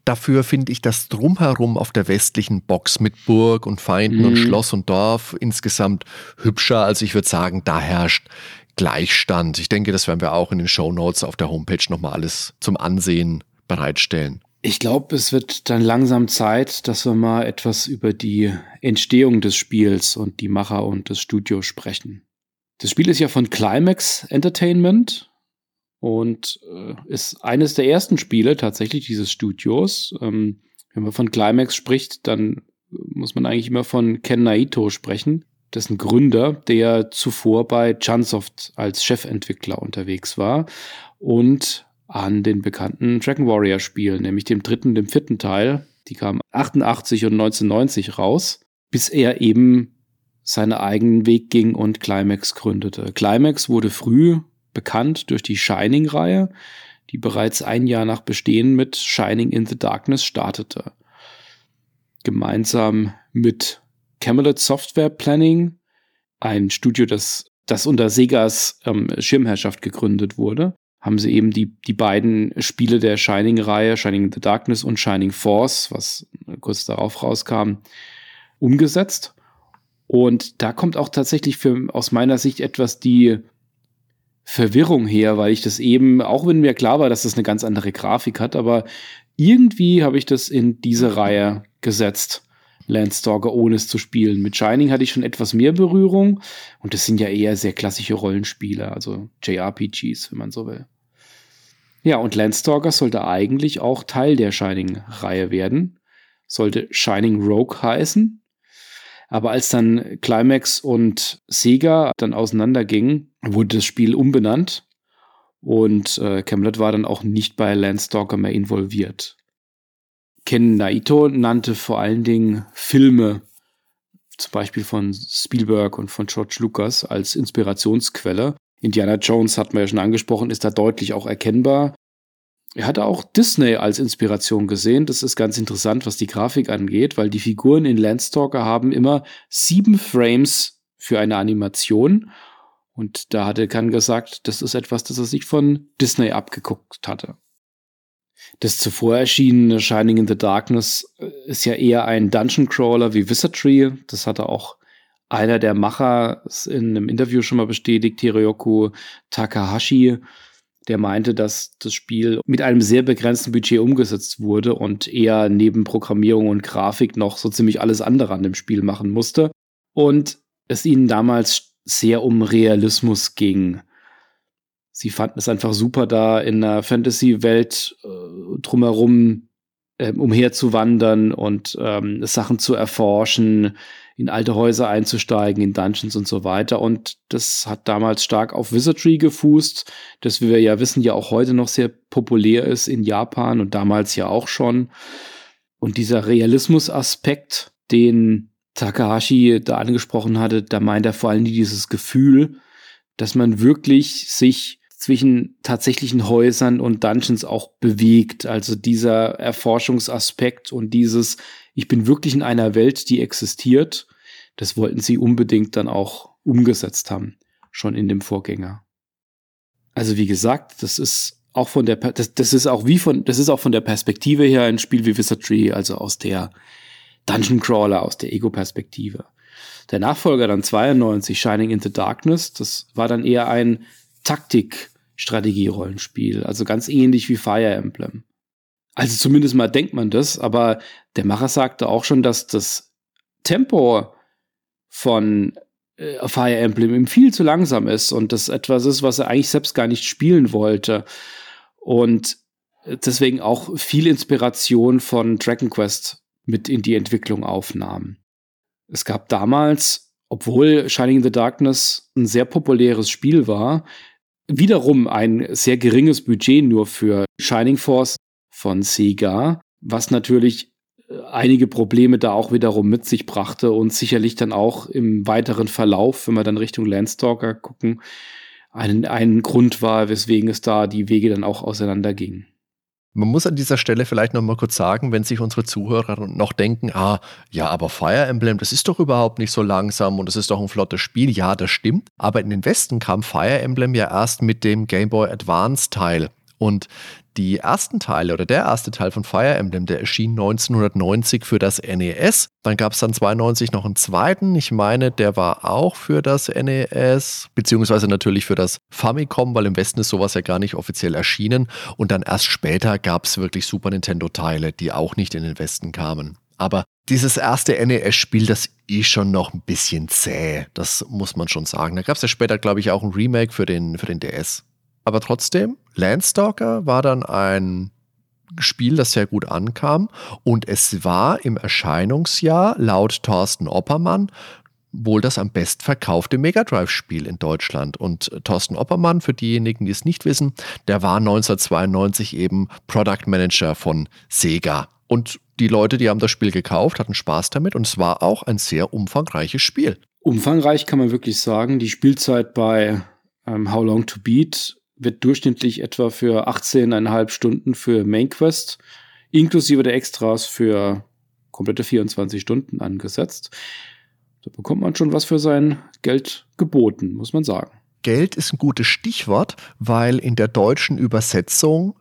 Speaker 2: Dafür finde ich das Drumherum auf der westlichen Box mit Burg und Feinden mhm. und Schloss und Dorf insgesamt hübscher. Also ich würde sagen, da herrscht Gleichstand. Ich denke, das werden wir auch in den Show Notes auf der Homepage nochmal alles zum Ansehen bereitstellen.
Speaker 1: Ich glaube, es wird dann langsam Zeit, dass wir mal etwas über die Entstehung des Spiels und die Macher und das Studio sprechen. Das Spiel ist ja von Climax Entertainment und äh, ist eines der ersten Spiele tatsächlich dieses Studios. Ähm, wenn man von Climax spricht, dann muss man eigentlich immer von Ken Naito sprechen, dessen Gründer, der zuvor bei Chunsoft als Chefentwickler unterwegs war und an den bekannten Dragon Warrior Spielen, nämlich dem dritten und dem vierten Teil. Die kamen 88 und 1990 raus, bis er eben seinen eigenen Weg ging und Climax gründete. Climax wurde früh bekannt durch die Shining-Reihe, die bereits ein Jahr nach Bestehen mit Shining in the Darkness startete. Gemeinsam mit Camelot Software Planning, ein Studio, das, das unter Segas ähm, Schirmherrschaft gegründet wurde, haben sie eben die, die beiden Spiele der Shining-Reihe, Shining in the Darkness und Shining Force, was kurz darauf rauskam, umgesetzt. Und da kommt auch tatsächlich für, aus meiner Sicht etwas die Verwirrung her, weil ich das eben, auch wenn mir klar war, dass das eine ganz andere Grafik hat, aber irgendwie habe ich das in diese Reihe gesetzt. Landstalker, ohne es zu spielen. Mit Shining hatte ich schon etwas mehr Berührung und das sind ja eher sehr klassische Rollenspiele, also JRPGs, wenn man so will. Ja, und Landstalker sollte eigentlich auch Teil der Shining-Reihe werden. Sollte Shining Rogue heißen. Aber als dann Climax und Sega dann auseinandergingen, wurde das Spiel umbenannt und äh, Camelot war dann auch nicht bei Landstalker mehr involviert. Ken Naito nannte vor allen Dingen Filme, zum Beispiel von Spielberg und von George Lucas, als Inspirationsquelle. Indiana Jones hat man ja schon angesprochen, ist da deutlich auch erkennbar. Er hatte auch Disney als Inspiration gesehen. Das ist ganz interessant, was die Grafik angeht, weil die Figuren in Landstalker haben immer sieben Frames für eine Animation. Und da hatte Khan gesagt, das ist etwas, das er sich von Disney abgeguckt hatte. Das zuvor erschienene Shining in the Darkness äh, ist ja eher ein Dungeon Crawler wie Wizardry. Das hatte auch einer der Macher in einem Interview schon mal bestätigt, Hiroyoku Takahashi der meinte, dass das Spiel mit einem sehr begrenzten Budget umgesetzt wurde und er neben Programmierung und Grafik noch so ziemlich alles andere an dem Spiel machen musste. Und es ihnen damals sehr um Realismus ging. Sie fanden es einfach super, da in einer Fantasy-Welt äh, drumherum äh, umherzuwandern und ähm, Sachen zu erforschen, in alte Häuser einzusteigen, in Dungeons und so weiter. Und das hat damals stark auf Wizardry gefußt, das wie wir ja wissen, ja auch heute noch sehr populär ist in Japan und damals ja auch schon. Und dieser Realismus-Aspekt, den Takahashi da angesprochen hatte, da meint er vor allem dieses Gefühl, dass man wirklich sich zwischen tatsächlichen Häusern und Dungeons auch bewegt. Also dieser Erforschungsaspekt und dieses, ich bin wirklich in einer Welt, die existiert. Das wollten sie unbedingt dann auch umgesetzt haben, schon in dem Vorgänger. Also wie gesagt, das ist auch von der, das, das ist auch wie von, das ist auch von der Perspektive her ein Spiel wie Wizardry, also aus der Dungeon Crawler, aus der Ego-Perspektive. Der Nachfolger dann 92, Shining into Darkness, das war dann eher ein Taktik-Strategie-Rollenspiel, also ganz ähnlich wie Fire Emblem. Also zumindest mal denkt man das, aber der Macher sagte auch schon, dass das Tempo von äh, Fire Emblem ihm viel zu langsam ist und das etwas ist, was er eigentlich selbst gar nicht spielen wollte. Und deswegen auch viel Inspiration von Dragon Quest mit in die Entwicklung aufnahm. Es gab damals, obwohl Shining in the Darkness ein sehr populäres Spiel war, wiederum ein sehr geringes Budget nur für Shining Force von Sega, was natürlich äh, einige Probleme da auch wiederum mit sich brachte und sicherlich dann auch im weiteren Verlauf, wenn wir dann Richtung Landstalker gucken, ein, ein Grund war, weswegen es da die Wege dann auch auseinandergingen.
Speaker 2: Man muss an dieser Stelle vielleicht noch mal kurz sagen, wenn sich unsere Zuhörer noch denken, ah, ja, aber Fire Emblem, das ist doch überhaupt nicht so langsam und das ist doch ein flottes Spiel. Ja, das stimmt. Aber in den Westen kam Fire Emblem ja erst mit dem Game Boy Advance Teil. Und die ersten Teile oder der erste Teil von Fire Emblem, der erschien 1990 für das NES. Dann gab es dann 92 noch einen zweiten. Ich meine, der war auch für das NES, beziehungsweise natürlich für das Famicom, weil im Westen ist sowas ja gar nicht offiziell erschienen. Und dann erst später gab es wirklich Super Nintendo-Teile, die auch nicht in den Westen kamen. Aber dieses erste NES-Spiel, das ist schon noch ein bisschen zäh. Das muss man schon sagen. Da gab es ja später, glaube ich, auch ein Remake für den, für den DS. Aber trotzdem, Landstalker war dann ein Spiel, das sehr gut ankam und es war im Erscheinungsjahr laut Thorsten Oppermann wohl das am bestverkaufte Mega Drive-Spiel in Deutschland. Und Thorsten Oppermann, für diejenigen, die es nicht wissen, der war 1992 eben Product Manager von Sega. Und die Leute, die haben das Spiel gekauft, hatten Spaß damit und es war auch ein sehr umfangreiches Spiel.
Speaker 1: Umfangreich kann man wirklich sagen. Die Spielzeit bei ähm, How Long to Beat wird durchschnittlich etwa für 18,5 Stunden für Main Quest inklusive der Extras für komplette 24 Stunden angesetzt. Da bekommt man schon was für sein Geld geboten, muss man sagen.
Speaker 2: Geld ist ein gutes Stichwort, weil in der deutschen Übersetzung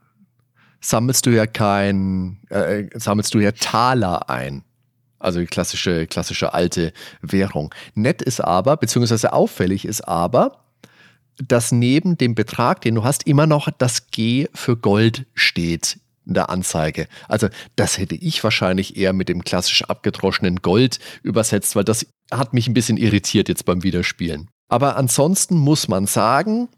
Speaker 2: sammelst du ja kein, äh, sammelst du ja Taler ein. Also die klassische, klassische alte Währung. Nett ist aber, beziehungsweise auffällig ist aber, dass neben dem Betrag, den du hast, immer noch das G für Gold steht in der Anzeige. Also das hätte ich wahrscheinlich eher mit dem klassisch abgedroschenen Gold übersetzt, weil das hat mich ein bisschen irritiert jetzt beim Wiederspielen. Aber ansonsten muss man sagen,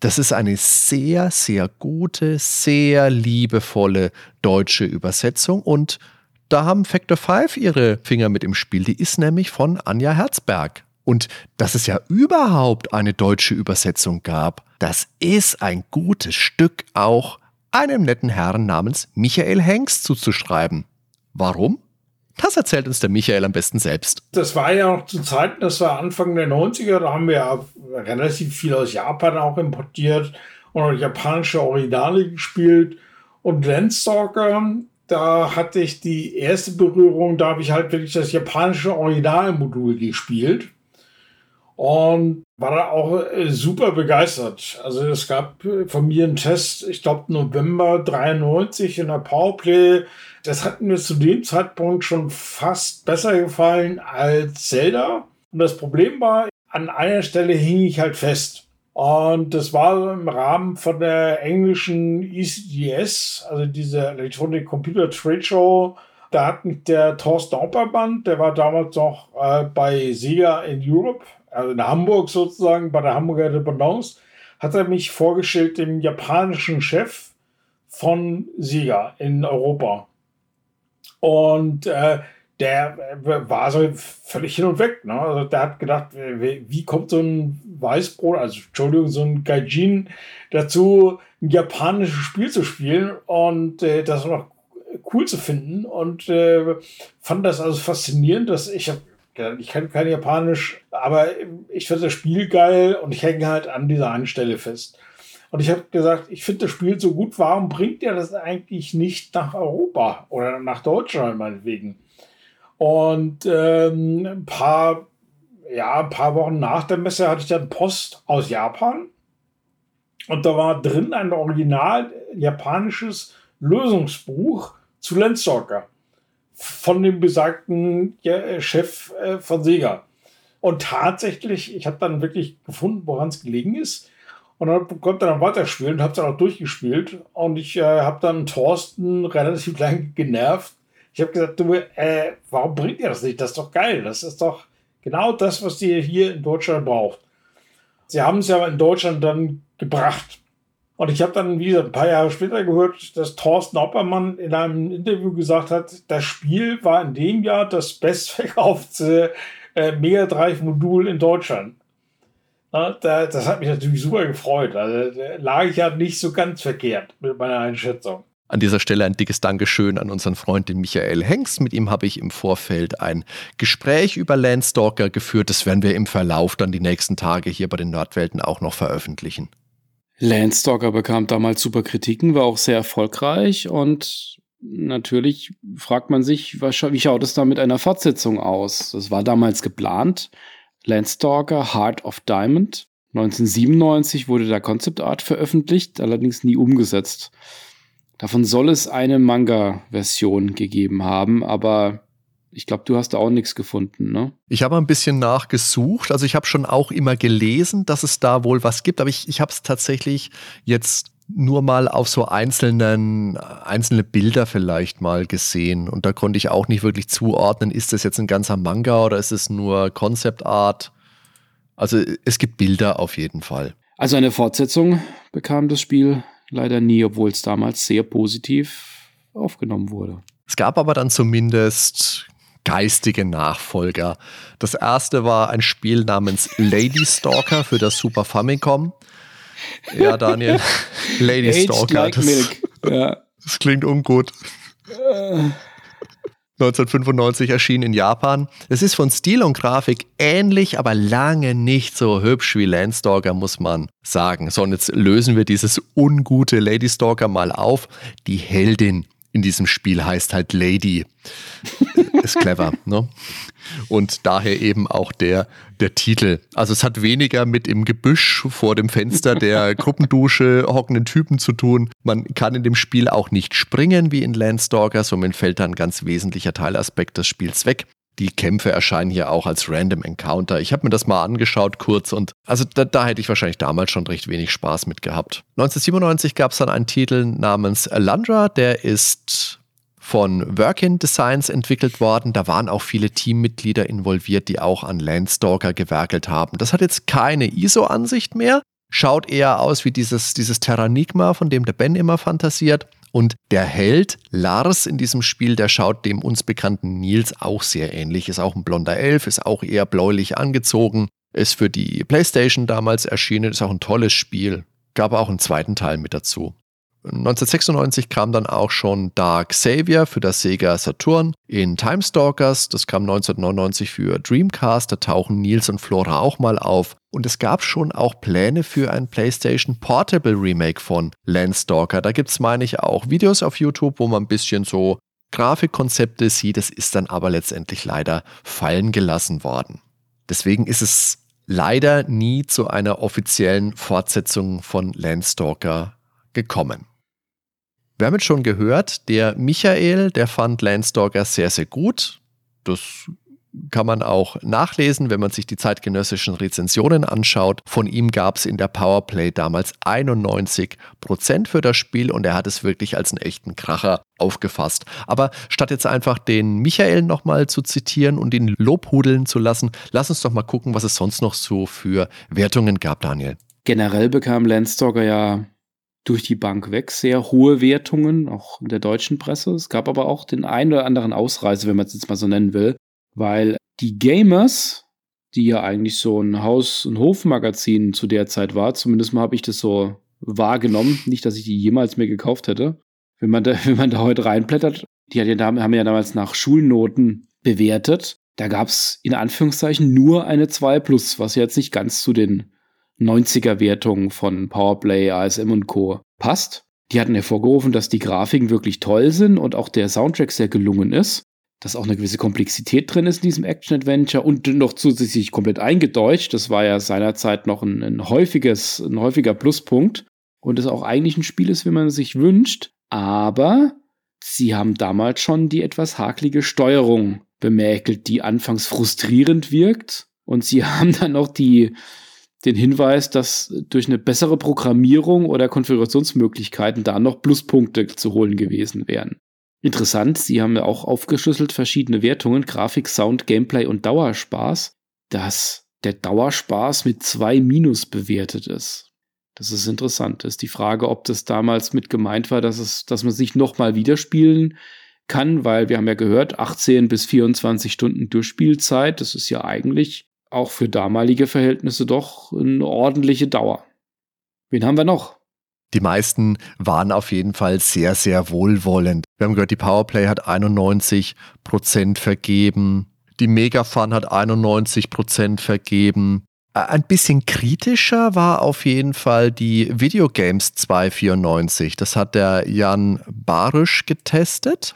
Speaker 2: das ist eine sehr, sehr gute, sehr liebevolle deutsche Übersetzung und da haben Factor 5 ihre Finger mit im Spiel. Die ist nämlich von Anja Herzberg. Und dass es ja überhaupt eine deutsche Übersetzung gab, das ist ein gutes Stück auch einem netten Herrn namens Michael Hengst zuzuschreiben. Warum? Das erzählt uns der Michael am besten selbst.
Speaker 3: Das war ja noch zu Zeiten, das war Anfang der 90er, da haben wir ja relativ viel aus Japan auch importiert und auch japanische Originale gespielt. Und Landstalker, da hatte ich die erste Berührung, da habe ich halt wirklich das japanische Originalmodul gespielt und war da auch äh, super begeistert. Also es gab äh, von mir einen Test, ich glaube November 93 in der Powerplay. Das hat mir zu dem Zeitpunkt schon fast besser gefallen als Zelda. Und das Problem war, an einer Stelle hing ich halt fest. Und das war im Rahmen von der englischen ECDS, also diese Electronic Computer Trade Show. Da hat mich der Thorsten Opperband, der war damals noch äh, bei Sega in Europe also in Hamburg sozusagen, bei der Hamburger Dependance, hat er mich vorgestellt dem japanischen Chef von Sieger in Europa. Und äh, der äh, war so völlig hin und weg. Ne? Also der hat gedacht, wie kommt so ein Weißbrot, also Entschuldigung, so ein Gaijin dazu, ein japanisches Spiel zu spielen und äh, das noch cool zu finden und äh, fand das also faszinierend, dass ich habe ich kann kein Japanisch, aber ich finde das Spiel geil und ich hänge halt an dieser einen Stelle fest. Und ich habe gesagt, ich finde das Spiel so gut, warum bringt ihr das eigentlich nicht nach Europa oder nach Deutschland meinetwegen? Und ähm, ein paar, ja, ein paar Wochen nach der Messe hatte ich dann Post aus Japan. Und da war drin ein original japanisches Lösungsbuch zu Landstalker von dem besagten ja, Chef äh, von Sega. Und tatsächlich, ich habe dann wirklich gefunden, woran es gelegen ist. Und dann konnte dann weiterspielen und habe dann auch durchgespielt. Und ich äh, habe dann Thorsten relativ lange genervt. Ich habe gesagt, du, äh, warum bringt ihr das nicht? Das ist doch geil. Das ist doch genau das, was ihr hier in Deutschland braucht. Sie haben es ja in Deutschland dann gebracht. Und ich habe dann, wie gesagt, ein paar Jahre später gehört, dass Thorsten Oppermann in einem Interview gesagt hat, das Spiel war in dem Jahr das bestverkaufte äh, Mega Drive-Modul in Deutschland. Na, da, das hat mich natürlich super gefreut. Also da lag ich ja nicht so ganz verkehrt mit meiner Einschätzung.
Speaker 2: An dieser Stelle ein dickes Dankeschön an unseren Freund, den Michael Hengst. Mit ihm habe ich im Vorfeld ein Gespräch über Landstalker geführt. Das werden wir im Verlauf dann die nächsten Tage hier bei den Nordwelten auch noch veröffentlichen.
Speaker 1: Landstalker bekam damals super Kritiken, war auch sehr erfolgreich und natürlich fragt man sich, wie schaut es da mit einer Fortsetzung aus? Das war damals geplant. Landstalker Heart of Diamond. 1997 wurde der Concept Art veröffentlicht, allerdings nie umgesetzt. Davon soll es eine Manga-Version gegeben haben, aber ich glaube, du hast da auch nichts gefunden, ne?
Speaker 2: Ich habe ein bisschen nachgesucht. Also ich habe schon auch immer gelesen, dass es da wohl was gibt, aber ich, ich habe es tatsächlich jetzt nur mal auf so einzelnen, einzelne Bilder vielleicht mal gesehen. Und da konnte ich auch nicht wirklich zuordnen, ist das jetzt ein ganzer Manga oder ist es nur Concept Art? Also es gibt Bilder auf jeden Fall.
Speaker 1: Also eine Fortsetzung bekam das Spiel leider nie, obwohl es damals sehr positiv aufgenommen wurde.
Speaker 2: Es gab aber dann zumindest geistige Nachfolger. Das erste war ein Spiel namens Lady Stalker für das Super Famicom. Ja, Daniel, Lady Stalker.
Speaker 1: Like das. Ja.
Speaker 2: das klingt ungut. 1995 erschien in Japan. Es ist von Stil und Grafik ähnlich, aber lange nicht so hübsch wie Landstalker, muss man sagen. So, und jetzt lösen wir dieses ungute Lady Stalker mal auf. Die Heldin in diesem Spiel heißt halt Lady. Ist clever, ne? Und daher eben auch der, der Titel. Also es hat weniger mit im Gebüsch vor dem Fenster der Gruppendusche hockenden Typen zu tun. Man kann in dem Spiel auch nicht springen wie in Landstalker, somit fällt dann ein ganz wesentlicher Teilaspekt des Spiels weg. Die Kämpfe erscheinen hier auch als Random Encounter. Ich habe mir das mal angeschaut kurz und also da, da, hätte ich wahrscheinlich damals schon recht wenig Spaß mit gehabt. 1997 gab es dann einen Titel namens Alandra, der ist von Workin Designs entwickelt worden. Da waren auch viele Teammitglieder involviert, die auch an Landstalker gewerkelt haben. Das hat jetzt keine ISO-Ansicht mehr, schaut eher aus wie dieses, dieses Terranigma, von dem der Ben immer fantasiert. Und der Held Lars in diesem Spiel, der schaut dem uns bekannten Nils auch sehr ähnlich. Ist auch ein blonder Elf, ist auch eher bläulich angezogen. Ist für die PlayStation damals erschienen, ist auch ein tolles Spiel. Gab auch einen zweiten Teil mit dazu. 1996 kam dann auch schon Dark Savior für das Sega Saturn. In Time Stalkers, das kam 1999 für Dreamcast, da tauchen Nils und Flora auch mal auf. Und es gab schon auch Pläne für ein PlayStation Portable Remake von Landstalker. Da gibt es, meine ich, auch Videos auf YouTube, wo man ein bisschen so Grafikkonzepte sieht. Das ist dann aber letztendlich leider fallen gelassen worden. Deswegen ist es leider nie zu einer offiziellen Fortsetzung von Landstalker gekommen. Wir haben jetzt schon gehört, der Michael, der fand Landstalker sehr, sehr gut. Das kann man auch nachlesen, wenn man sich die zeitgenössischen Rezensionen anschaut. Von ihm gab es in der Powerplay damals 91 Prozent für das Spiel und er hat es wirklich als einen echten Kracher aufgefasst. Aber statt jetzt einfach den Michael nochmal zu zitieren und ihn lobhudeln zu lassen, lass uns doch mal gucken, was es sonst noch so für Wertungen gab, Daniel.
Speaker 1: Generell bekam Landstalker ja durch die Bank weg. Sehr hohe Wertungen, auch in der deutschen Presse. Es gab aber auch den einen oder anderen Ausreißer, wenn man es jetzt mal so nennen will, weil die Gamers, die ja eigentlich so ein Haus- und Hofmagazin zu der Zeit war, zumindest mal habe ich das so wahrgenommen, nicht, dass ich die jemals mehr gekauft hätte. Wenn man da, wenn man da heute reinblättert, die ja, haben ja damals nach Schulnoten bewertet. Da gab es in Anführungszeichen nur eine 2 Plus, was jetzt nicht ganz zu den 90er-Wertung von Powerplay, ASM und Co. passt. Die hatten hervorgerufen, dass die Grafiken wirklich toll sind und auch der Soundtrack sehr gelungen ist. Dass auch eine gewisse Komplexität drin ist in diesem Action-Adventure und noch zusätzlich komplett eingedeutscht. Das war ja seinerzeit noch ein, ein, häufiges, ein häufiger Pluspunkt. Und es auch eigentlich ein Spiel ist, wie man es sich wünscht. Aber sie haben damals schon die etwas haklige Steuerung bemäkelt, die anfangs frustrierend wirkt Und sie haben dann noch die, den Hinweis, dass durch eine bessere Programmierung oder Konfigurationsmöglichkeiten da noch Pluspunkte zu holen gewesen wären. Interessant, sie haben ja auch aufgeschlüsselt verschiedene Wertungen, Grafik, Sound, Gameplay und Dauerspaß, dass der Dauerspaß mit zwei Minus bewertet ist. Das ist interessant. Das ist die Frage, ob das damals mit gemeint war, dass, es, dass man sich nochmal wieder spielen kann, weil wir haben ja gehört, 18 bis 24 Stunden Durchspielzeit, das ist ja eigentlich auch für damalige Verhältnisse doch eine ordentliche Dauer. Wen haben wir noch?
Speaker 2: Die meisten waren auf jeden Fall sehr, sehr wohlwollend. Wir haben gehört, die Powerplay hat 91 Prozent vergeben. Die Megafun hat 91 Prozent vergeben. Ein bisschen kritischer war auf jeden Fall die Videogames 294. Das hat der Jan Barisch getestet.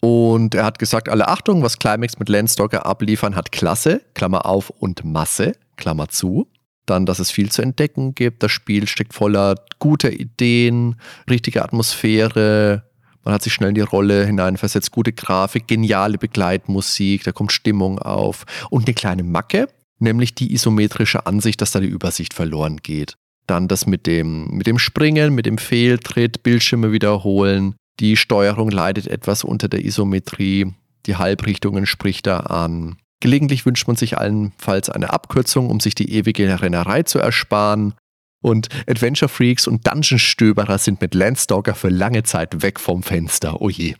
Speaker 2: Und er hat gesagt, alle Achtung, was Climax mit Landstalker abliefern, hat Klasse, Klammer auf, und Masse, Klammer zu. Dann, dass es viel zu entdecken gibt. Das Spiel steckt voller guter Ideen, richtige Atmosphäre. Man hat sich schnell in die Rolle hineinversetzt. Gute Grafik, geniale Begleitmusik, da kommt Stimmung auf. Und eine kleine Macke, nämlich die isometrische Ansicht, dass da die Übersicht verloren geht. Dann das mit dem, mit dem Springen, mit dem Fehltritt, Bildschirme wiederholen. Die Steuerung leidet etwas unter der Isometrie. Die Halbrichtungen spricht er an. Gelegentlich wünscht man sich allenfalls eine Abkürzung, um sich die ewige Rennerei zu ersparen. Und Adventure Freaks und Dungeon-Stöberer sind mit Landstalker für lange Zeit weg vom Fenster. Oh je.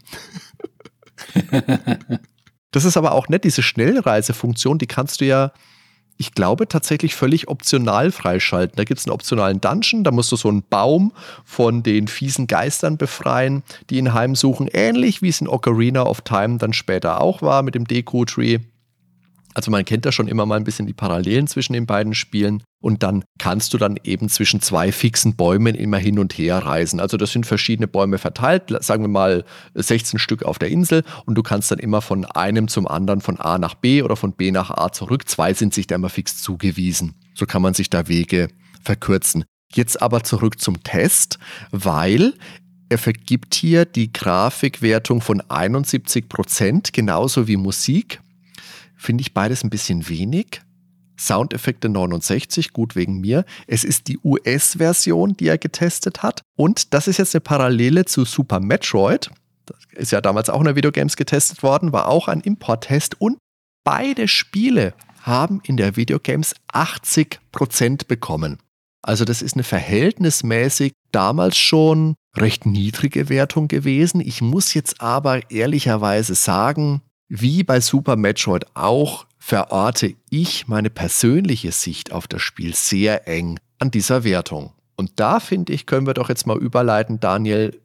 Speaker 2: das ist aber auch nett, diese Schnellreisefunktion, die kannst du ja ich glaube, tatsächlich völlig optional freischalten. Da gibt es einen optionalen Dungeon, da musst du so einen Baum von den fiesen Geistern befreien, die ihn heimsuchen, ähnlich wie es in Ocarina of Time dann später auch war mit dem Deku-Tree. Also man kennt da schon immer mal ein bisschen die Parallelen zwischen den beiden Spielen und dann kannst du dann eben zwischen zwei fixen Bäumen immer hin und her reisen. Also das sind verschiedene Bäume verteilt, sagen wir mal 16 Stück auf der Insel und du kannst dann immer von einem zum anderen von A nach B oder von B nach A zurück. Zwei sind sich da immer fix zugewiesen. So kann man sich da Wege verkürzen. Jetzt aber zurück zum Test, weil er vergibt hier die Grafikwertung von 71 Prozent, genauso wie Musik finde ich beides ein bisschen wenig. Soundeffekte 69, gut wegen mir. Es ist die US-Version, die er getestet hat. Und das ist jetzt eine Parallele zu Super Metroid. Das ist ja damals auch in der Videogames getestet worden, war auch ein Import-Test. Und beide Spiele haben in der Videogames 80% bekommen. Also das ist eine verhältnismäßig damals schon recht niedrige Wertung gewesen. Ich muss jetzt aber ehrlicherweise sagen, wie bei Super Metroid auch verorte ich meine persönliche Sicht auf das Spiel sehr eng an dieser Wertung. Und da finde ich, können wir doch jetzt mal überleiten, Daniel,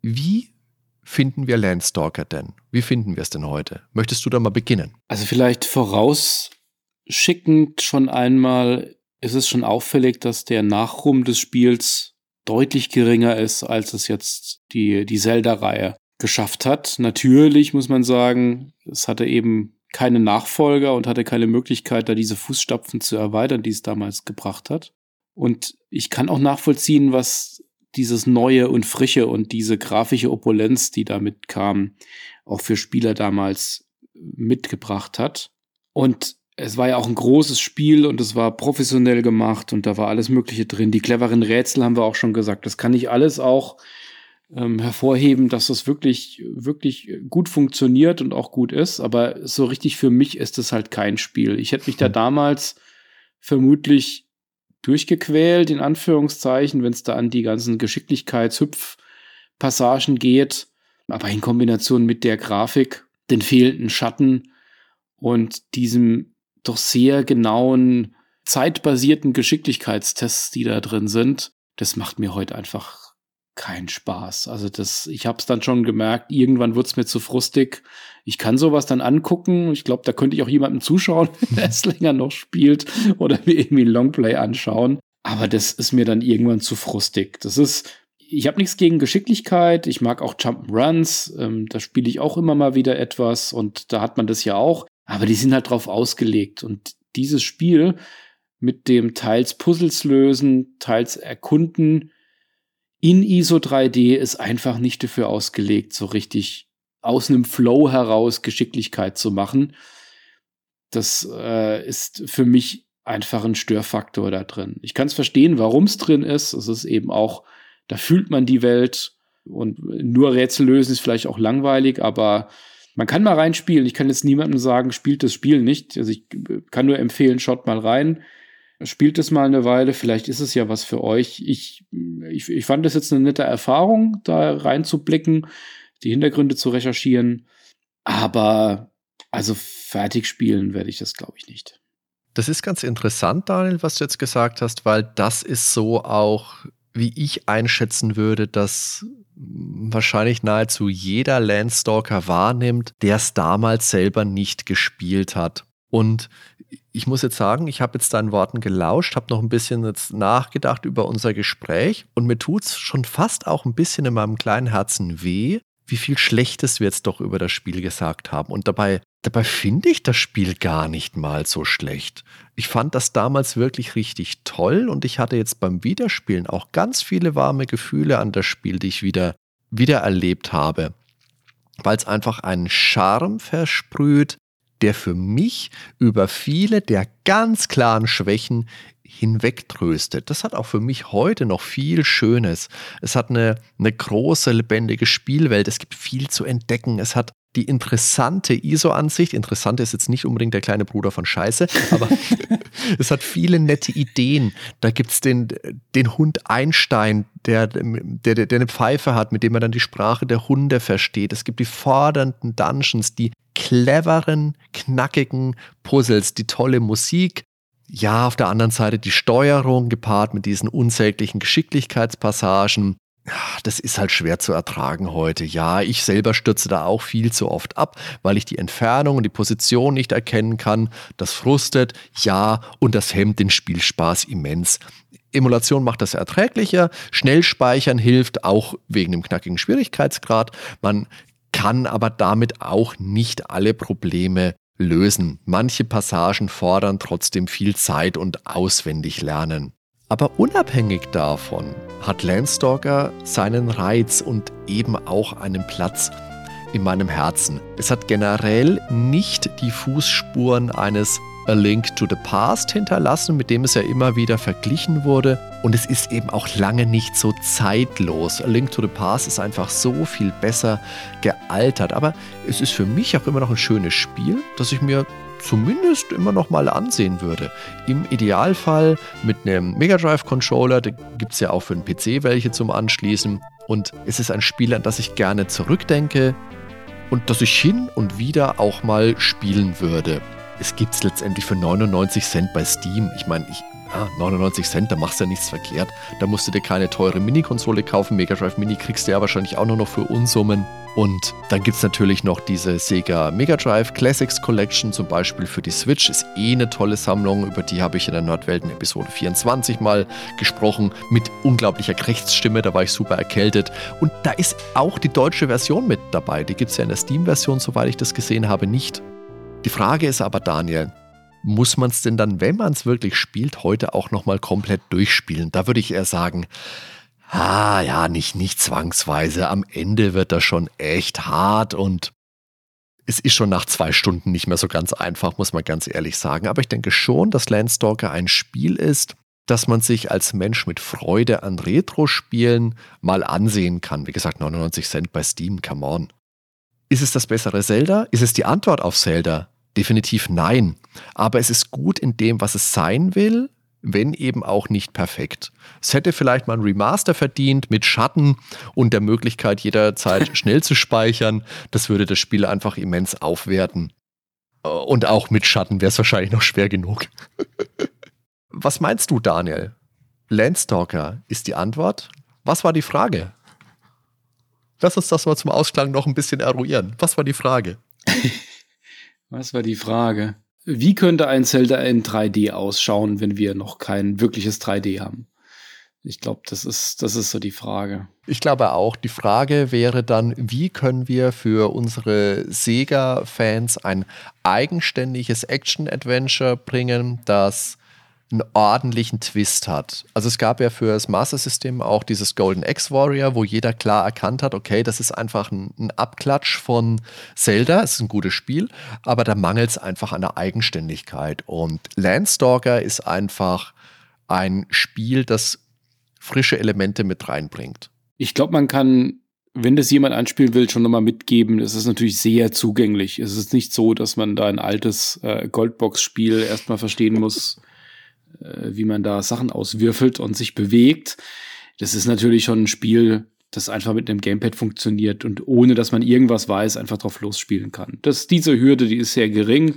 Speaker 2: wie finden wir Landstalker denn? Wie finden wir es denn heute? Möchtest du da mal beginnen?
Speaker 1: Also vielleicht vorausschickend schon einmal ist es schon auffällig, dass der Nachruhm des Spiels deutlich geringer ist, als es jetzt die, die Zelda-Reihe geschafft hat. Natürlich muss man sagen, es hatte eben keine Nachfolger und hatte keine Möglichkeit, da diese Fußstapfen zu erweitern, die es damals gebracht hat. Und ich kann auch nachvollziehen, was dieses Neue und Frische und diese grafische Opulenz, die damit kam, auch für Spieler damals mitgebracht hat. Und es war ja auch ein großes Spiel und es war professionell gemacht und da war alles Mögliche drin. Die cleveren Rätsel haben wir auch schon gesagt. Das kann ich alles auch ähm, hervorheben, dass das wirklich, wirklich gut funktioniert und auch gut ist. Aber so richtig für mich ist es halt kein Spiel. Ich hätte mich da hm. damals vermutlich durchgequält, in Anführungszeichen, wenn es da an die ganzen Geschicklichkeitshüpfpassagen geht. Aber in Kombination mit der Grafik, den fehlenden Schatten und diesem doch sehr genauen, zeitbasierten Geschicklichkeitstests, die da drin sind, das macht mir heute einfach kein Spaß. Also das, ich habe es dann schon gemerkt, irgendwann wird es mir zu frustig. Ich kann sowas dann angucken. Ich glaube, da könnte ich auch jemandem zuschauen, der es länger noch spielt oder mir irgendwie Longplay anschauen. Aber das ist mir dann irgendwann zu frustig. Das ist, ich habe nichts gegen Geschicklichkeit. Ich mag auch Jump'n'Runs. Ähm, da spiele ich auch immer mal wieder etwas und da hat man das ja auch. Aber die sind halt drauf ausgelegt. Und dieses Spiel mit dem teils Puzzles lösen, teils erkunden, in ISO 3D ist einfach nicht dafür ausgelegt, so richtig aus einem Flow heraus Geschicklichkeit zu machen. das äh, ist für mich einfach ein Störfaktor da drin. Ich kann es verstehen, warum es drin ist. Es ist eben auch, da fühlt man die Welt und nur Rätsel lösen ist vielleicht auch langweilig, aber man kann mal reinspielen. Ich kann jetzt niemandem sagen, spielt das Spiel nicht. Also ich kann nur empfehlen, schaut mal rein. Spielt es mal eine Weile, vielleicht ist es ja was für euch. Ich, ich, ich fand es jetzt eine nette Erfahrung, da reinzublicken, die Hintergründe zu recherchieren. Aber also fertig spielen werde ich das, glaube ich, nicht.
Speaker 2: Das ist ganz interessant, Daniel, was du jetzt gesagt hast, weil das ist so auch, wie ich einschätzen würde, dass wahrscheinlich nahezu jeder Landstalker wahrnimmt, der es damals selber nicht gespielt hat. Und ich muss jetzt sagen, ich habe jetzt deinen Worten gelauscht, habe noch ein bisschen jetzt nachgedacht über unser Gespräch und mir tut es schon fast auch ein bisschen in meinem kleinen Herzen weh, wie viel Schlechtes wir jetzt doch über das Spiel gesagt haben. Und dabei, dabei finde ich das Spiel gar nicht mal so schlecht. Ich fand das damals wirklich richtig toll und ich hatte jetzt beim Wiederspielen auch ganz viele warme Gefühle an das Spiel, die ich wieder, wieder erlebt habe. Weil es einfach einen Charme versprüht, der für mich über viele der ganz klaren Schwächen hinwegtröstet. Das hat auch für mich heute noch viel Schönes. Es hat eine, eine große, lebendige Spielwelt. Es gibt viel zu entdecken. Es hat die interessante ISO-Ansicht. Interessant ist jetzt nicht unbedingt der kleine Bruder von Scheiße, aber es hat viele nette Ideen. Da gibt es den, den Hund Einstein, der, der, der eine Pfeife hat, mit dem man dann die Sprache der Hunde versteht. Es gibt die fordernden Dungeons, die cleveren, knackigen Puzzles, die tolle Musik. Ja, auf der anderen Seite die Steuerung gepaart mit diesen unsäglichen Geschicklichkeitspassagen. Das ist halt schwer zu ertragen heute. Ja, ich selber stürze da auch viel zu oft ab, weil ich die Entfernung und die Position nicht erkennen kann. Das frustet, ja, und das hemmt den Spielspaß immens. Emulation macht das erträglicher, schnell speichern hilft auch wegen dem knackigen Schwierigkeitsgrad. Man kann aber damit auch nicht alle Probleme lösen. Manche Passagen fordern trotzdem viel Zeit und auswendig lernen. Aber unabhängig davon hat Landstalker seinen Reiz und eben auch einen Platz in meinem Herzen. Es hat generell nicht die Fußspuren eines A Link to the Past hinterlassen, mit dem es ja immer wieder verglichen wurde. Und es ist eben auch lange nicht so zeitlos. A Link to the Past ist einfach so viel besser gealtert. Aber es ist für mich auch immer noch ein schönes Spiel, das ich mir zumindest immer noch mal ansehen würde. Im Idealfall mit einem Mega Drive Controller, da gibt es ja auch für den PC welche zum Anschließen. Und es ist ein Spiel, an das ich gerne zurückdenke und das ich hin und wieder auch mal spielen würde es gibt es letztendlich für 99 Cent bei Steam. Ich meine, ich, ja, 99 Cent, da machst du ja nichts verkehrt. Da musst du dir keine teure Mini-Konsole kaufen. Mega Drive Mini kriegst du ja wahrscheinlich auch nur noch für Unsummen. Und dann gibt es natürlich noch diese Sega Mega Drive Classics Collection, zum Beispiel für die Switch. Ist eh eine tolle Sammlung, über die habe ich in der Nordwelten Episode 24 mal gesprochen, mit unglaublicher Krechtsstimme, da war ich super erkältet. Und da ist auch die deutsche Version mit dabei. Die gibt es ja in der Steam-Version, soweit ich das gesehen habe, nicht. Die Frage ist aber, Daniel, muss man es denn dann, wenn man es wirklich spielt, heute auch nochmal komplett durchspielen? Da würde ich eher sagen, ah ja, nicht, nicht zwangsweise. Am Ende wird das schon echt hart und es ist schon nach zwei Stunden nicht mehr so ganz einfach, muss man ganz ehrlich sagen. Aber ich denke schon, dass Landstalker ein Spiel ist, das man sich als Mensch mit Freude an Retro-Spielen mal ansehen kann. Wie gesagt, 99 Cent bei Steam, come on. Ist es das bessere Zelda? Ist es die Antwort auf Zelda? Definitiv nein. Aber es ist gut in dem, was es sein will, wenn eben auch nicht perfekt. Es hätte vielleicht mal ein Remaster verdient mit Schatten und der Möglichkeit, jederzeit schnell zu speichern. Das würde das Spiel einfach immens aufwerten. Und auch mit Schatten wäre es wahrscheinlich noch schwer genug. Was meinst du, Daniel? Landstalker ist die Antwort? Was war die Frage? Lass uns das mal zum Ausklang noch ein bisschen eruieren. Was war die Frage?
Speaker 1: Was war die Frage? Wie könnte ein Zelda in 3D ausschauen, wenn wir noch kein wirkliches 3D haben? Ich glaube, das ist, das ist so die Frage.
Speaker 2: Ich glaube auch. Die Frage wäre dann, wie können wir für unsere Sega-Fans ein eigenständiges Action-Adventure bringen, das einen ordentlichen Twist hat. Also es gab ja für das Master System auch dieses Golden X Warrior, wo jeder klar erkannt hat, okay, das ist einfach ein, ein Abklatsch von Zelda, es ist ein gutes Spiel, aber da mangelt es einfach an der Eigenständigkeit. Und Landstalker ist einfach ein Spiel, das frische Elemente mit reinbringt.
Speaker 1: Ich glaube, man kann wenn das jemand anspielen will, schon nochmal mitgeben, es ist natürlich sehr zugänglich. Es ist nicht so, dass man da ein altes äh, Goldbox-Spiel erstmal verstehen muss, wie man da Sachen auswürfelt und sich bewegt. Das ist natürlich schon ein Spiel, das einfach mit einem Gamepad funktioniert und ohne dass man irgendwas weiß, einfach drauf losspielen kann. Das, diese Hürde, die ist sehr gering.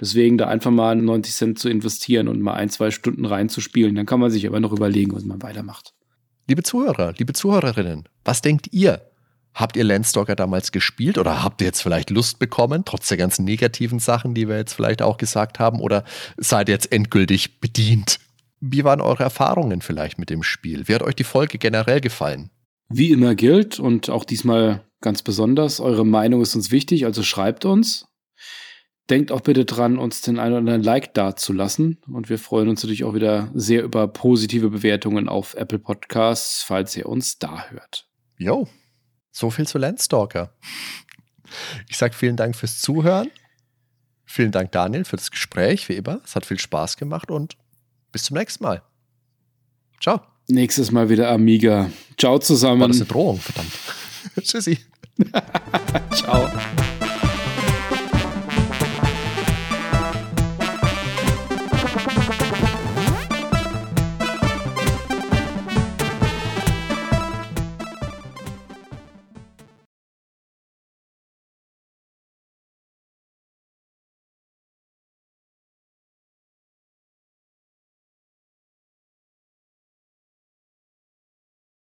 Speaker 1: Deswegen da einfach mal 90 Cent zu investieren und mal ein, zwei Stunden reinzuspielen, dann kann man sich aber noch überlegen, was man weitermacht.
Speaker 2: Liebe Zuhörer, liebe Zuhörerinnen, was denkt ihr? Habt ihr Landstalker damals gespielt oder habt ihr jetzt vielleicht Lust bekommen, trotz der ganzen negativen Sachen, die wir jetzt vielleicht auch gesagt haben, oder seid ihr jetzt endgültig bedient? Wie waren eure Erfahrungen vielleicht mit dem Spiel? Wie hat euch die Folge generell gefallen?
Speaker 1: Wie immer gilt und auch diesmal ganz besonders, eure Meinung ist uns wichtig, also schreibt uns. Denkt auch bitte dran, uns den einen oder anderen Like dazulassen. Und wir freuen uns natürlich auch wieder sehr über positive Bewertungen auf Apple Podcasts, falls ihr uns da hört.
Speaker 2: Jo, so viel zu Landstalker. Ich sage vielen Dank fürs Zuhören. Vielen Dank, Daniel, für das Gespräch, wie immer. Es hat viel Spaß gemacht und bis zum nächsten Mal. Ciao.
Speaker 1: Nächstes Mal wieder Amiga. Ciao zusammen. War
Speaker 2: das eine Drohung? Verdammt. Tschüssi.
Speaker 1: Ciao.